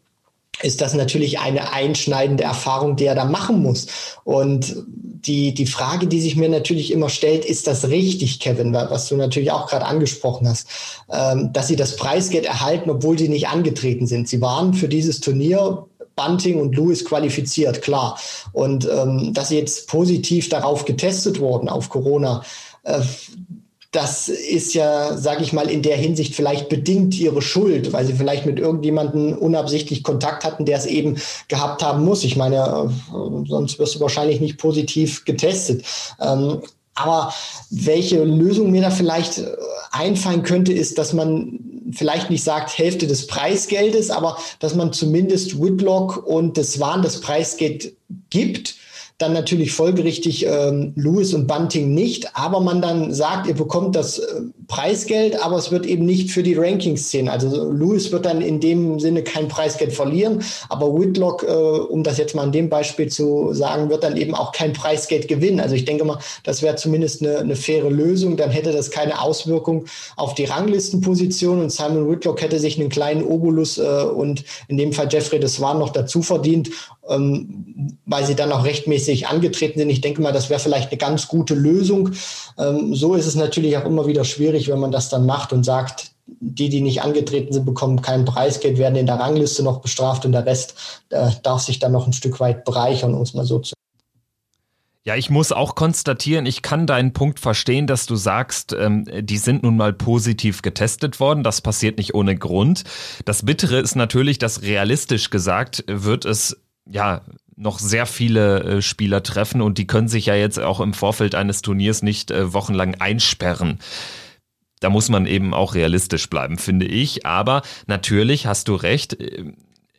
ist das natürlich eine einschneidende Erfahrung, die er da machen muss. Und die, die Frage, die sich mir natürlich immer stellt, ist das richtig, Kevin, was du natürlich auch gerade angesprochen hast, ähm, dass sie das Preisgeld erhalten, obwohl sie nicht angetreten sind. Sie waren für dieses Turnier Bunting und Lewis qualifiziert, klar. Und ähm, dass sie jetzt positiv darauf getestet wurden, auf Corona, äh, das ist ja, sage ich mal, in der Hinsicht vielleicht bedingt ihre Schuld, weil sie vielleicht mit irgendjemandem unabsichtlich Kontakt hatten, der es eben gehabt haben muss. Ich meine, äh, sonst wirst du wahrscheinlich nicht positiv getestet. Ähm, aber welche Lösung mir da vielleicht äh, einfallen könnte, ist, dass man vielleicht nicht sagt Hälfte des Preisgeldes, aber dass man zumindest Whitlock und das Wahn das Preisgeld gibt dann natürlich folgerichtig ähm, Lewis und Bunting nicht, aber man dann sagt, ihr bekommt das äh, Preisgeld, aber es wird eben nicht für die Rankings zählen. Also Lewis wird dann in dem Sinne kein Preisgeld verlieren, aber Whitlock, äh, um das jetzt mal an dem Beispiel zu sagen, wird dann eben auch kein Preisgeld gewinnen. Also ich denke mal, das wäre zumindest eine, eine faire Lösung. Dann hätte das keine Auswirkung auf die Ranglistenposition und Simon Whitlock hätte sich einen kleinen Obolus äh, und in dem Fall Jeffrey das war noch dazu verdient ähm, weil sie dann auch rechtmäßig angetreten sind. Ich denke mal, das wäre vielleicht eine ganz gute Lösung. Ähm, so ist es natürlich auch immer wieder schwierig, wenn man das dann macht und sagt, die, die nicht angetreten sind, bekommen kein Preisgeld, werden in der Rangliste noch bestraft und der Rest äh, darf sich dann noch ein Stück weit bereichern, um es mal so zu ja, ich muss auch konstatieren, ich kann deinen Punkt verstehen, dass du sagst, ähm, die sind nun mal positiv getestet worden. Das passiert nicht ohne Grund. Das Bittere ist natürlich, dass realistisch gesagt wird es ja, noch sehr viele äh, Spieler treffen und die können sich ja jetzt auch im Vorfeld eines Turniers nicht äh, wochenlang einsperren. Da muss man eben auch realistisch bleiben, finde ich. Aber natürlich hast du recht. Äh,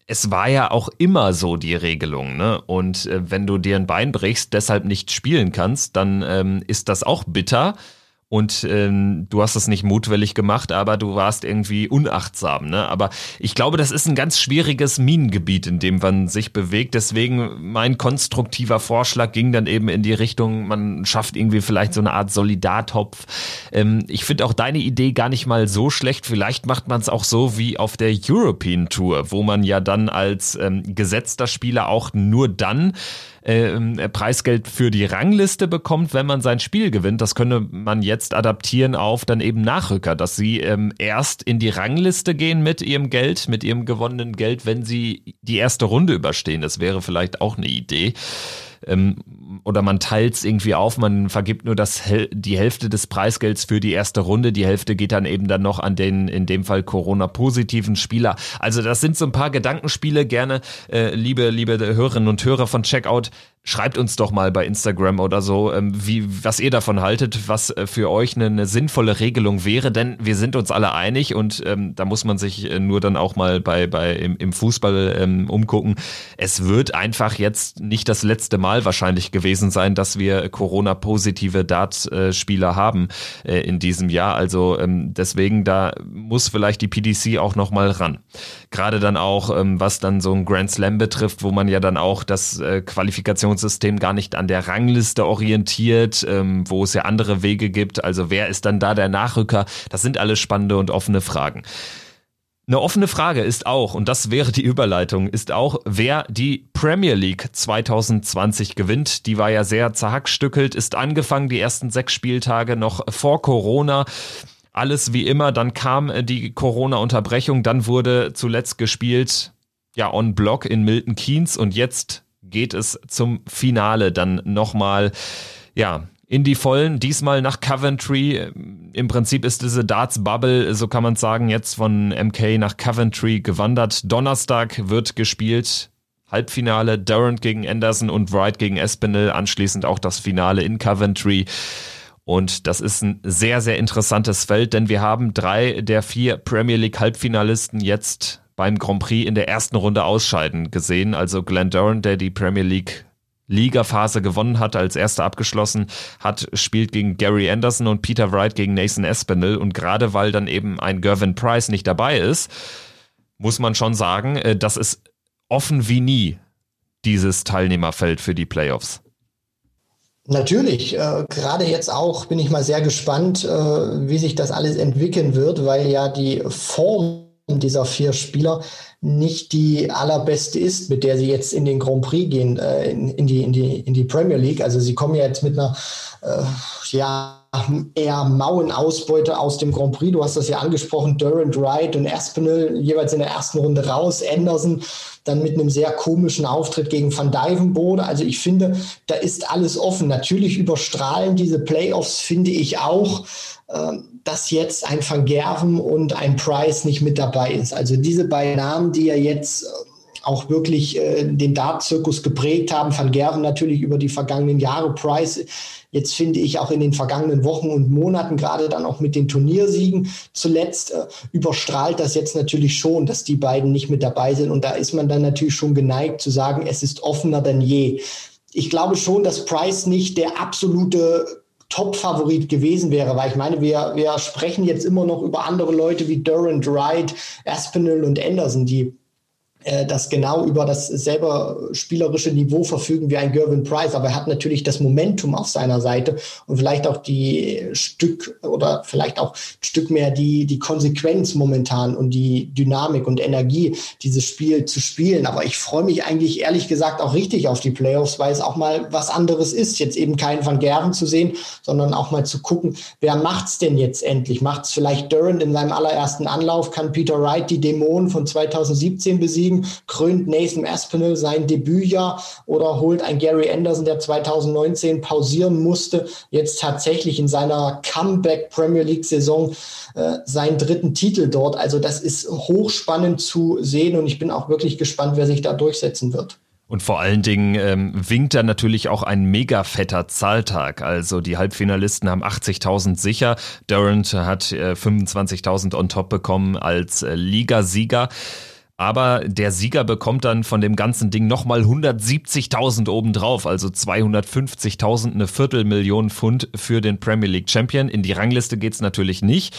es war ja auch immer so die Regelung, ne? Und äh, wenn du dir ein Bein brichst, deshalb nicht spielen kannst, dann ähm, ist das auch bitter und ähm, du hast es nicht mutwillig gemacht, aber du warst irgendwie unachtsam. Ne? Aber ich glaube, das ist ein ganz schwieriges Minengebiet, in dem man sich bewegt. Deswegen mein konstruktiver Vorschlag ging dann eben in die Richtung, man schafft irgendwie vielleicht so eine Art Solidartopf. Ähm, ich finde auch deine Idee gar nicht mal so schlecht. Vielleicht macht man es auch so wie auf der European Tour, wo man ja dann als ähm, gesetzter Spieler auch nur dann äh, Preisgeld für die Rangliste bekommt, wenn man sein Spiel gewinnt. Das könne man jetzt adaptieren auf dann eben Nachrücker, dass sie ähm, erst in die Rangliste gehen mit ihrem Geld, mit ihrem gewonnenen Geld, wenn sie die erste Runde überstehen. Das wäre vielleicht auch eine Idee. Ähm, oder man teilt es irgendwie auf, man vergibt nur das, die Hälfte des Preisgelds für die erste Runde, die Hälfte geht dann eben dann noch an den, in dem Fall Corona-positiven Spieler. Also das sind so ein paar Gedankenspiele, gerne, äh, liebe, liebe Hörerinnen und Hörer von Checkout, Schreibt uns doch mal bei Instagram oder so, ähm, wie, was ihr davon haltet, was äh, für euch eine, eine sinnvolle Regelung wäre, denn wir sind uns alle einig und ähm, da muss man sich äh, nur dann auch mal bei, bei im, im Fußball ähm, umgucken. Es wird einfach jetzt nicht das letzte Mal wahrscheinlich gewesen sein, dass wir Corona-positive Dart-Spieler haben äh, in diesem Jahr. Also ähm, deswegen, da muss vielleicht die PDC auch nochmal ran. Gerade dann auch, ähm, was dann so ein Grand Slam betrifft, wo man ja dann auch das äh, Qualifikationssystem gar nicht an der Rangliste orientiert, ähm, wo es ja andere Wege gibt. Also wer ist dann da der Nachrücker? Das sind alles spannende und offene Fragen. Eine offene Frage ist auch, und das wäre die Überleitung, ist auch, wer die Premier League 2020 gewinnt. Die war ja sehr zerhackstückelt, ist angefangen, die ersten sechs Spieltage noch vor Corona. Alles wie immer, dann kam die Corona-Unterbrechung, dann wurde zuletzt gespielt, ja, on Block in Milton Keynes und jetzt geht es zum Finale dann nochmal, ja, in die Vollen, diesmal nach Coventry. Im Prinzip ist diese Darts-Bubble, so kann man sagen, jetzt von MK nach Coventry gewandert. Donnerstag wird gespielt. Halbfinale Durant gegen Anderson und Wright gegen Espinel, anschließend auch das Finale in Coventry. Und das ist ein sehr, sehr interessantes Feld, denn wir haben drei der vier Premier League Halbfinalisten jetzt beim Grand Prix in der ersten Runde ausscheiden gesehen. Also Glenn Durant, der die Premier League Ligaphase gewonnen hat, als erster abgeschlossen hat, spielt gegen Gary Anderson und Peter Wright gegen Nathan Espinel. Und gerade weil dann eben ein Gervin Price nicht dabei ist, muss man schon sagen, äh, das ist offen wie nie, dieses Teilnehmerfeld für die Playoffs. Natürlich, äh, gerade jetzt auch bin ich mal sehr gespannt, äh, wie sich das alles entwickeln wird, weil ja die Form dieser vier Spieler nicht die allerbeste ist, mit der sie jetzt in den Grand Prix gehen, äh, in, in, die, in, die, in die Premier League. Also sie kommen ja jetzt mit einer äh, ja, eher mauen Ausbeute aus dem Grand Prix. Du hast das ja angesprochen, Durant, Wright und Aspinall jeweils in der ersten Runde raus, Anderson dann mit einem sehr komischen Auftritt gegen Van Dijvenbode. Also ich finde, da ist alles offen. Natürlich überstrahlen diese Playoffs, finde ich auch ähm, dass jetzt ein Van Gerven und ein Price nicht mit dabei ist. Also diese beiden Namen, die ja jetzt äh, auch wirklich äh, den Dart-Zirkus geprägt haben. Van Gerven natürlich über die vergangenen Jahre, Price jetzt finde ich auch in den vergangenen Wochen und Monaten, gerade dann auch mit den Turniersiegen zuletzt, äh, überstrahlt das jetzt natürlich schon, dass die beiden nicht mit dabei sind. Und da ist man dann natürlich schon geneigt zu sagen, es ist offener denn je. Ich glaube schon, dass Price nicht der absolute Top-Favorit gewesen wäre, weil ich meine, wir, wir sprechen jetzt immer noch über andere Leute wie Durant, Wright, Aspinall und Anderson, die äh, das genau über das selber spielerische Niveau verfügen wie ein Gervin Price, aber er hat natürlich das Momentum auf seiner Seite und vielleicht auch die Stück oder vielleicht auch ein Stück mehr die, die Konsequenz momentan und die Dynamik und Energie, dieses Spiel zu spielen. Aber ich freue mich eigentlich ehrlich gesagt auch richtig auf die Playoffs, weil es auch mal was anderes ist, jetzt eben keinen Van Gerven zu sehen, sondern auch mal zu gucken, wer macht's denn jetzt endlich? Macht's vielleicht Durant in seinem allerersten Anlauf? Kann Peter Wright die Dämonen von 2017 besiegen? Krönt Nathan Aspinall sein Debütjahr oder holt ein Gary Anderson, der 2019 pausieren musste, jetzt tatsächlich in seiner Comeback Premier League Saison äh, seinen dritten Titel dort. Also das ist hochspannend zu sehen und ich bin auch wirklich gespannt, wer sich da durchsetzen wird. Und vor allen Dingen ähm, winkt da natürlich auch ein mega fetter Zahltag. Also die Halbfinalisten haben 80.000 sicher. Durant hat äh, 25.000 on top bekommen als äh, Ligasieger. Aber der Sieger bekommt dann von dem ganzen Ding nochmal 170.000 obendrauf, also 250.000, eine Viertelmillion Pfund für den Premier League Champion. In die Rangliste geht's natürlich nicht.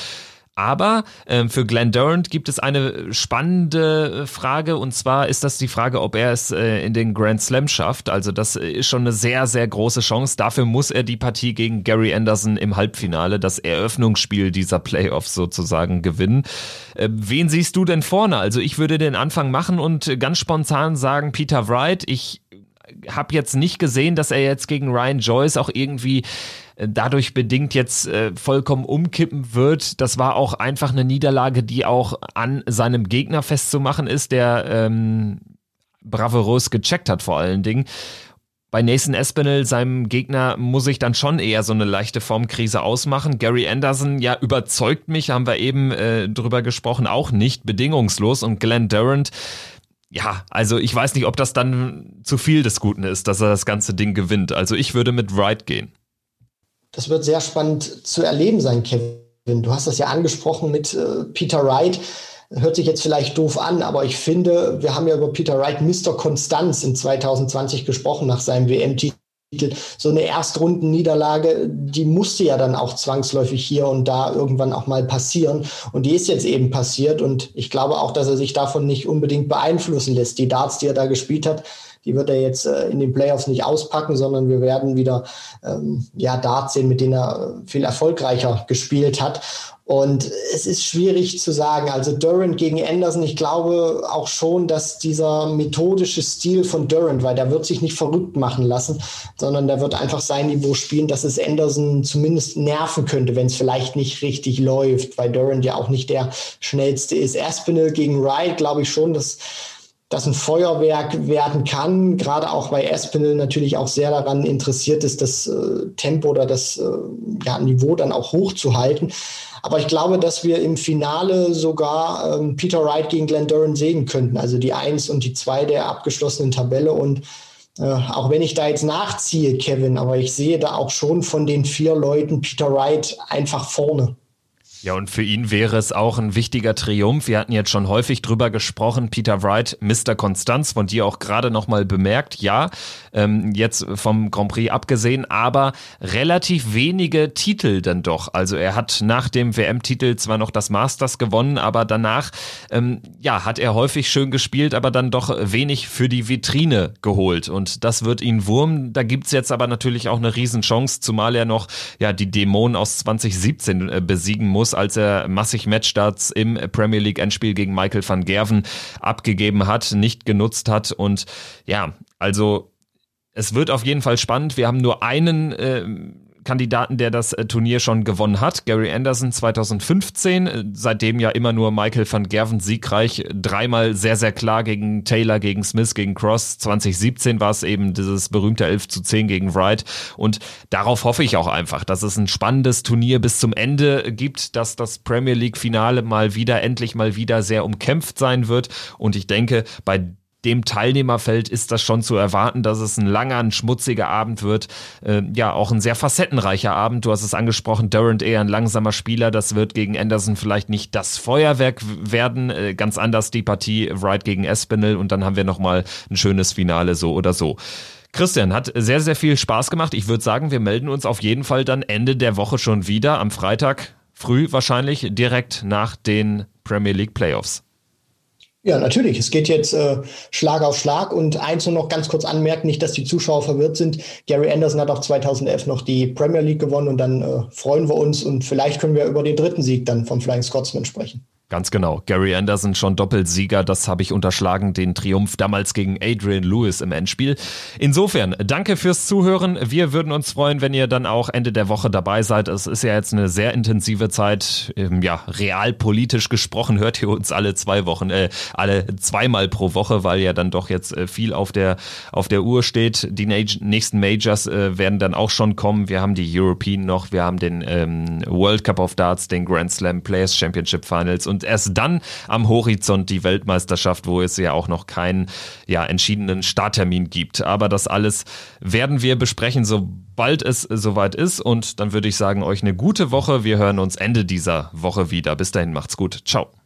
Aber ähm, für Glenn Durant gibt es eine spannende äh, Frage und zwar ist das die Frage, ob er es äh, in den Grand Slam schafft. Also das ist schon eine sehr, sehr große Chance. Dafür muss er die Partie gegen Gary Anderson im Halbfinale, das Eröffnungsspiel dieser Playoffs sozusagen gewinnen. Äh, wen siehst du denn vorne? Also ich würde den Anfang machen und ganz spontan sagen Peter Wright. Ich habe jetzt nicht gesehen, dass er jetzt gegen Ryan Joyce auch irgendwie äh, dadurch bedingt jetzt äh, vollkommen umkippen wird. Das war auch einfach eine Niederlage, die auch an seinem Gegner festzumachen ist, der ähm, bravourös gecheckt hat vor allen Dingen. Bei Nathan Espinel, seinem Gegner, muss ich dann schon eher so eine leichte Formkrise ausmachen. Gary Anderson, ja, überzeugt mich, haben wir eben äh, drüber gesprochen, auch nicht bedingungslos. Und Glenn Durant, ja, also ich weiß nicht, ob das dann zu viel des Guten ist, dass er das ganze Ding gewinnt. Also ich würde mit Wright gehen. Das wird sehr spannend zu erleben sein, Kevin. Du hast das ja angesprochen mit äh, Peter Wright. Hört sich jetzt vielleicht doof an, aber ich finde, wir haben ja über Peter Wright Mr. Konstanz in 2020 gesprochen nach seinem WM-Titel so eine Erstrundenniederlage, die musste ja dann auch zwangsläufig hier und da irgendwann auch mal passieren. Und die ist jetzt eben passiert. Und ich glaube auch, dass er sich davon nicht unbedingt beeinflussen lässt. Die Darts, die er da gespielt hat, die wird er jetzt äh, in den Playoffs nicht auspacken, sondern wir werden wieder ähm, ja, Darts sehen, mit denen er viel erfolgreicher gespielt hat. Und es ist schwierig zu sagen. Also Durant gegen Anderson, ich glaube auch schon, dass dieser methodische Stil von Durant, weil der wird sich nicht verrückt machen lassen, sondern der wird einfach sein Niveau spielen, dass es Anderson zumindest nerven könnte, wenn es vielleicht nicht richtig läuft, weil Durant ja auch nicht der schnellste ist. Aspinall gegen Wright, glaube ich schon, dass das ein Feuerwerk werden kann, gerade auch weil Espinel natürlich auch sehr daran interessiert ist, das äh, Tempo oder das äh, ja, Niveau dann auch hochzuhalten. Aber ich glaube, dass wir im Finale sogar ähm, Peter Wright gegen Glenn Duran sehen könnten, also die Eins und die Zwei der abgeschlossenen Tabelle. Und äh, auch wenn ich da jetzt nachziehe, Kevin, aber ich sehe da auch schon von den vier Leuten Peter Wright einfach vorne. Ja, und für ihn wäre es auch ein wichtiger Triumph. Wir hatten jetzt schon häufig drüber gesprochen. Peter Wright, Mr. Konstanz, von dir auch gerade nochmal bemerkt. Ja, ähm, jetzt vom Grand Prix abgesehen, aber relativ wenige Titel dann doch. Also er hat nach dem WM-Titel zwar noch das Masters gewonnen, aber danach, ähm, ja, hat er häufig schön gespielt, aber dann doch wenig für die Vitrine geholt. Und das wird ihn wurmen. Da gibt's jetzt aber natürlich auch eine Riesenchance, zumal er noch, ja, die Dämonen aus 2017 äh, besiegen muss als er massig Matchstarts im Premier League Endspiel gegen Michael van Gerven abgegeben hat, nicht genutzt hat und ja, also es wird auf jeden Fall spannend. Wir haben nur einen äh, Kandidaten, der das äh, Turnier schon gewonnen hat, Gary Anderson 2015, äh, seitdem ja immer nur Michael van Gerven siegreich, dreimal sehr, sehr klar gegen Taylor, gegen Smith, gegen Cross. 2017 war es eben dieses berühmte 11 zu 10 gegen Wright. Und darauf hoffe ich auch einfach, dass es ein spannendes Turnier bis zum Ende gibt, dass das Premier League Finale mal wieder, endlich mal wieder sehr umkämpft sein wird. Und ich denke, bei dem Teilnehmerfeld ist das schon zu erwarten, dass es ein langer, ein schmutziger Abend wird. Äh, ja, auch ein sehr facettenreicher Abend. Du hast es angesprochen, Durant eher ein langsamer Spieler. Das wird gegen Anderson vielleicht nicht das Feuerwerk werden. Äh, ganz anders die Partie Wright gegen Espinel und dann haben wir nochmal ein schönes Finale so oder so. Christian, hat sehr, sehr viel Spaß gemacht. Ich würde sagen, wir melden uns auf jeden Fall dann Ende der Woche schon wieder, am Freitag früh wahrscheinlich, direkt nach den Premier League Playoffs. Ja, natürlich. Es geht jetzt äh, Schlag auf Schlag. Und eins nur noch ganz kurz anmerken, nicht, dass die Zuschauer verwirrt sind. Gary Anderson hat auch 2011 noch die Premier League gewonnen und dann äh, freuen wir uns und vielleicht können wir über den dritten Sieg dann vom Flying Scotsman sprechen. Ganz genau. Gary Anderson schon Doppelsieger, das habe ich unterschlagen, den Triumph damals gegen Adrian Lewis im Endspiel. Insofern, danke fürs Zuhören. Wir würden uns freuen, wenn ihr dann auch Ende der Woche dabei seid. Es ist ja jetzt eine sehr intensive Zeit. Ähm, ja, realpolitisch gesprochen hört ihr uns alle zwei Wochen, äh, alle zweimal pro Woche, weil ja dann doch jetzt äh, viel auf der, auf der Uhr steht. Die nächsten Majors äh, werden dann auch schon kommen. Wir haben die European noch, wir haben den ähm, World Cup of Darts, den Grand Slam Players Championship Finals und und erst dann am Horizont die Weltmeisterschaft, wo es ja auch noch keinen ja, entschiedenen Starttermin gibt. Aber das alles werden wir besprechen, sobald es soweit ist. Und dann würde ich sagen, euch eine gute Woche. Wir hören uns Ende dieser Woche wieder. Bis dahin, macht's gut. Ciao.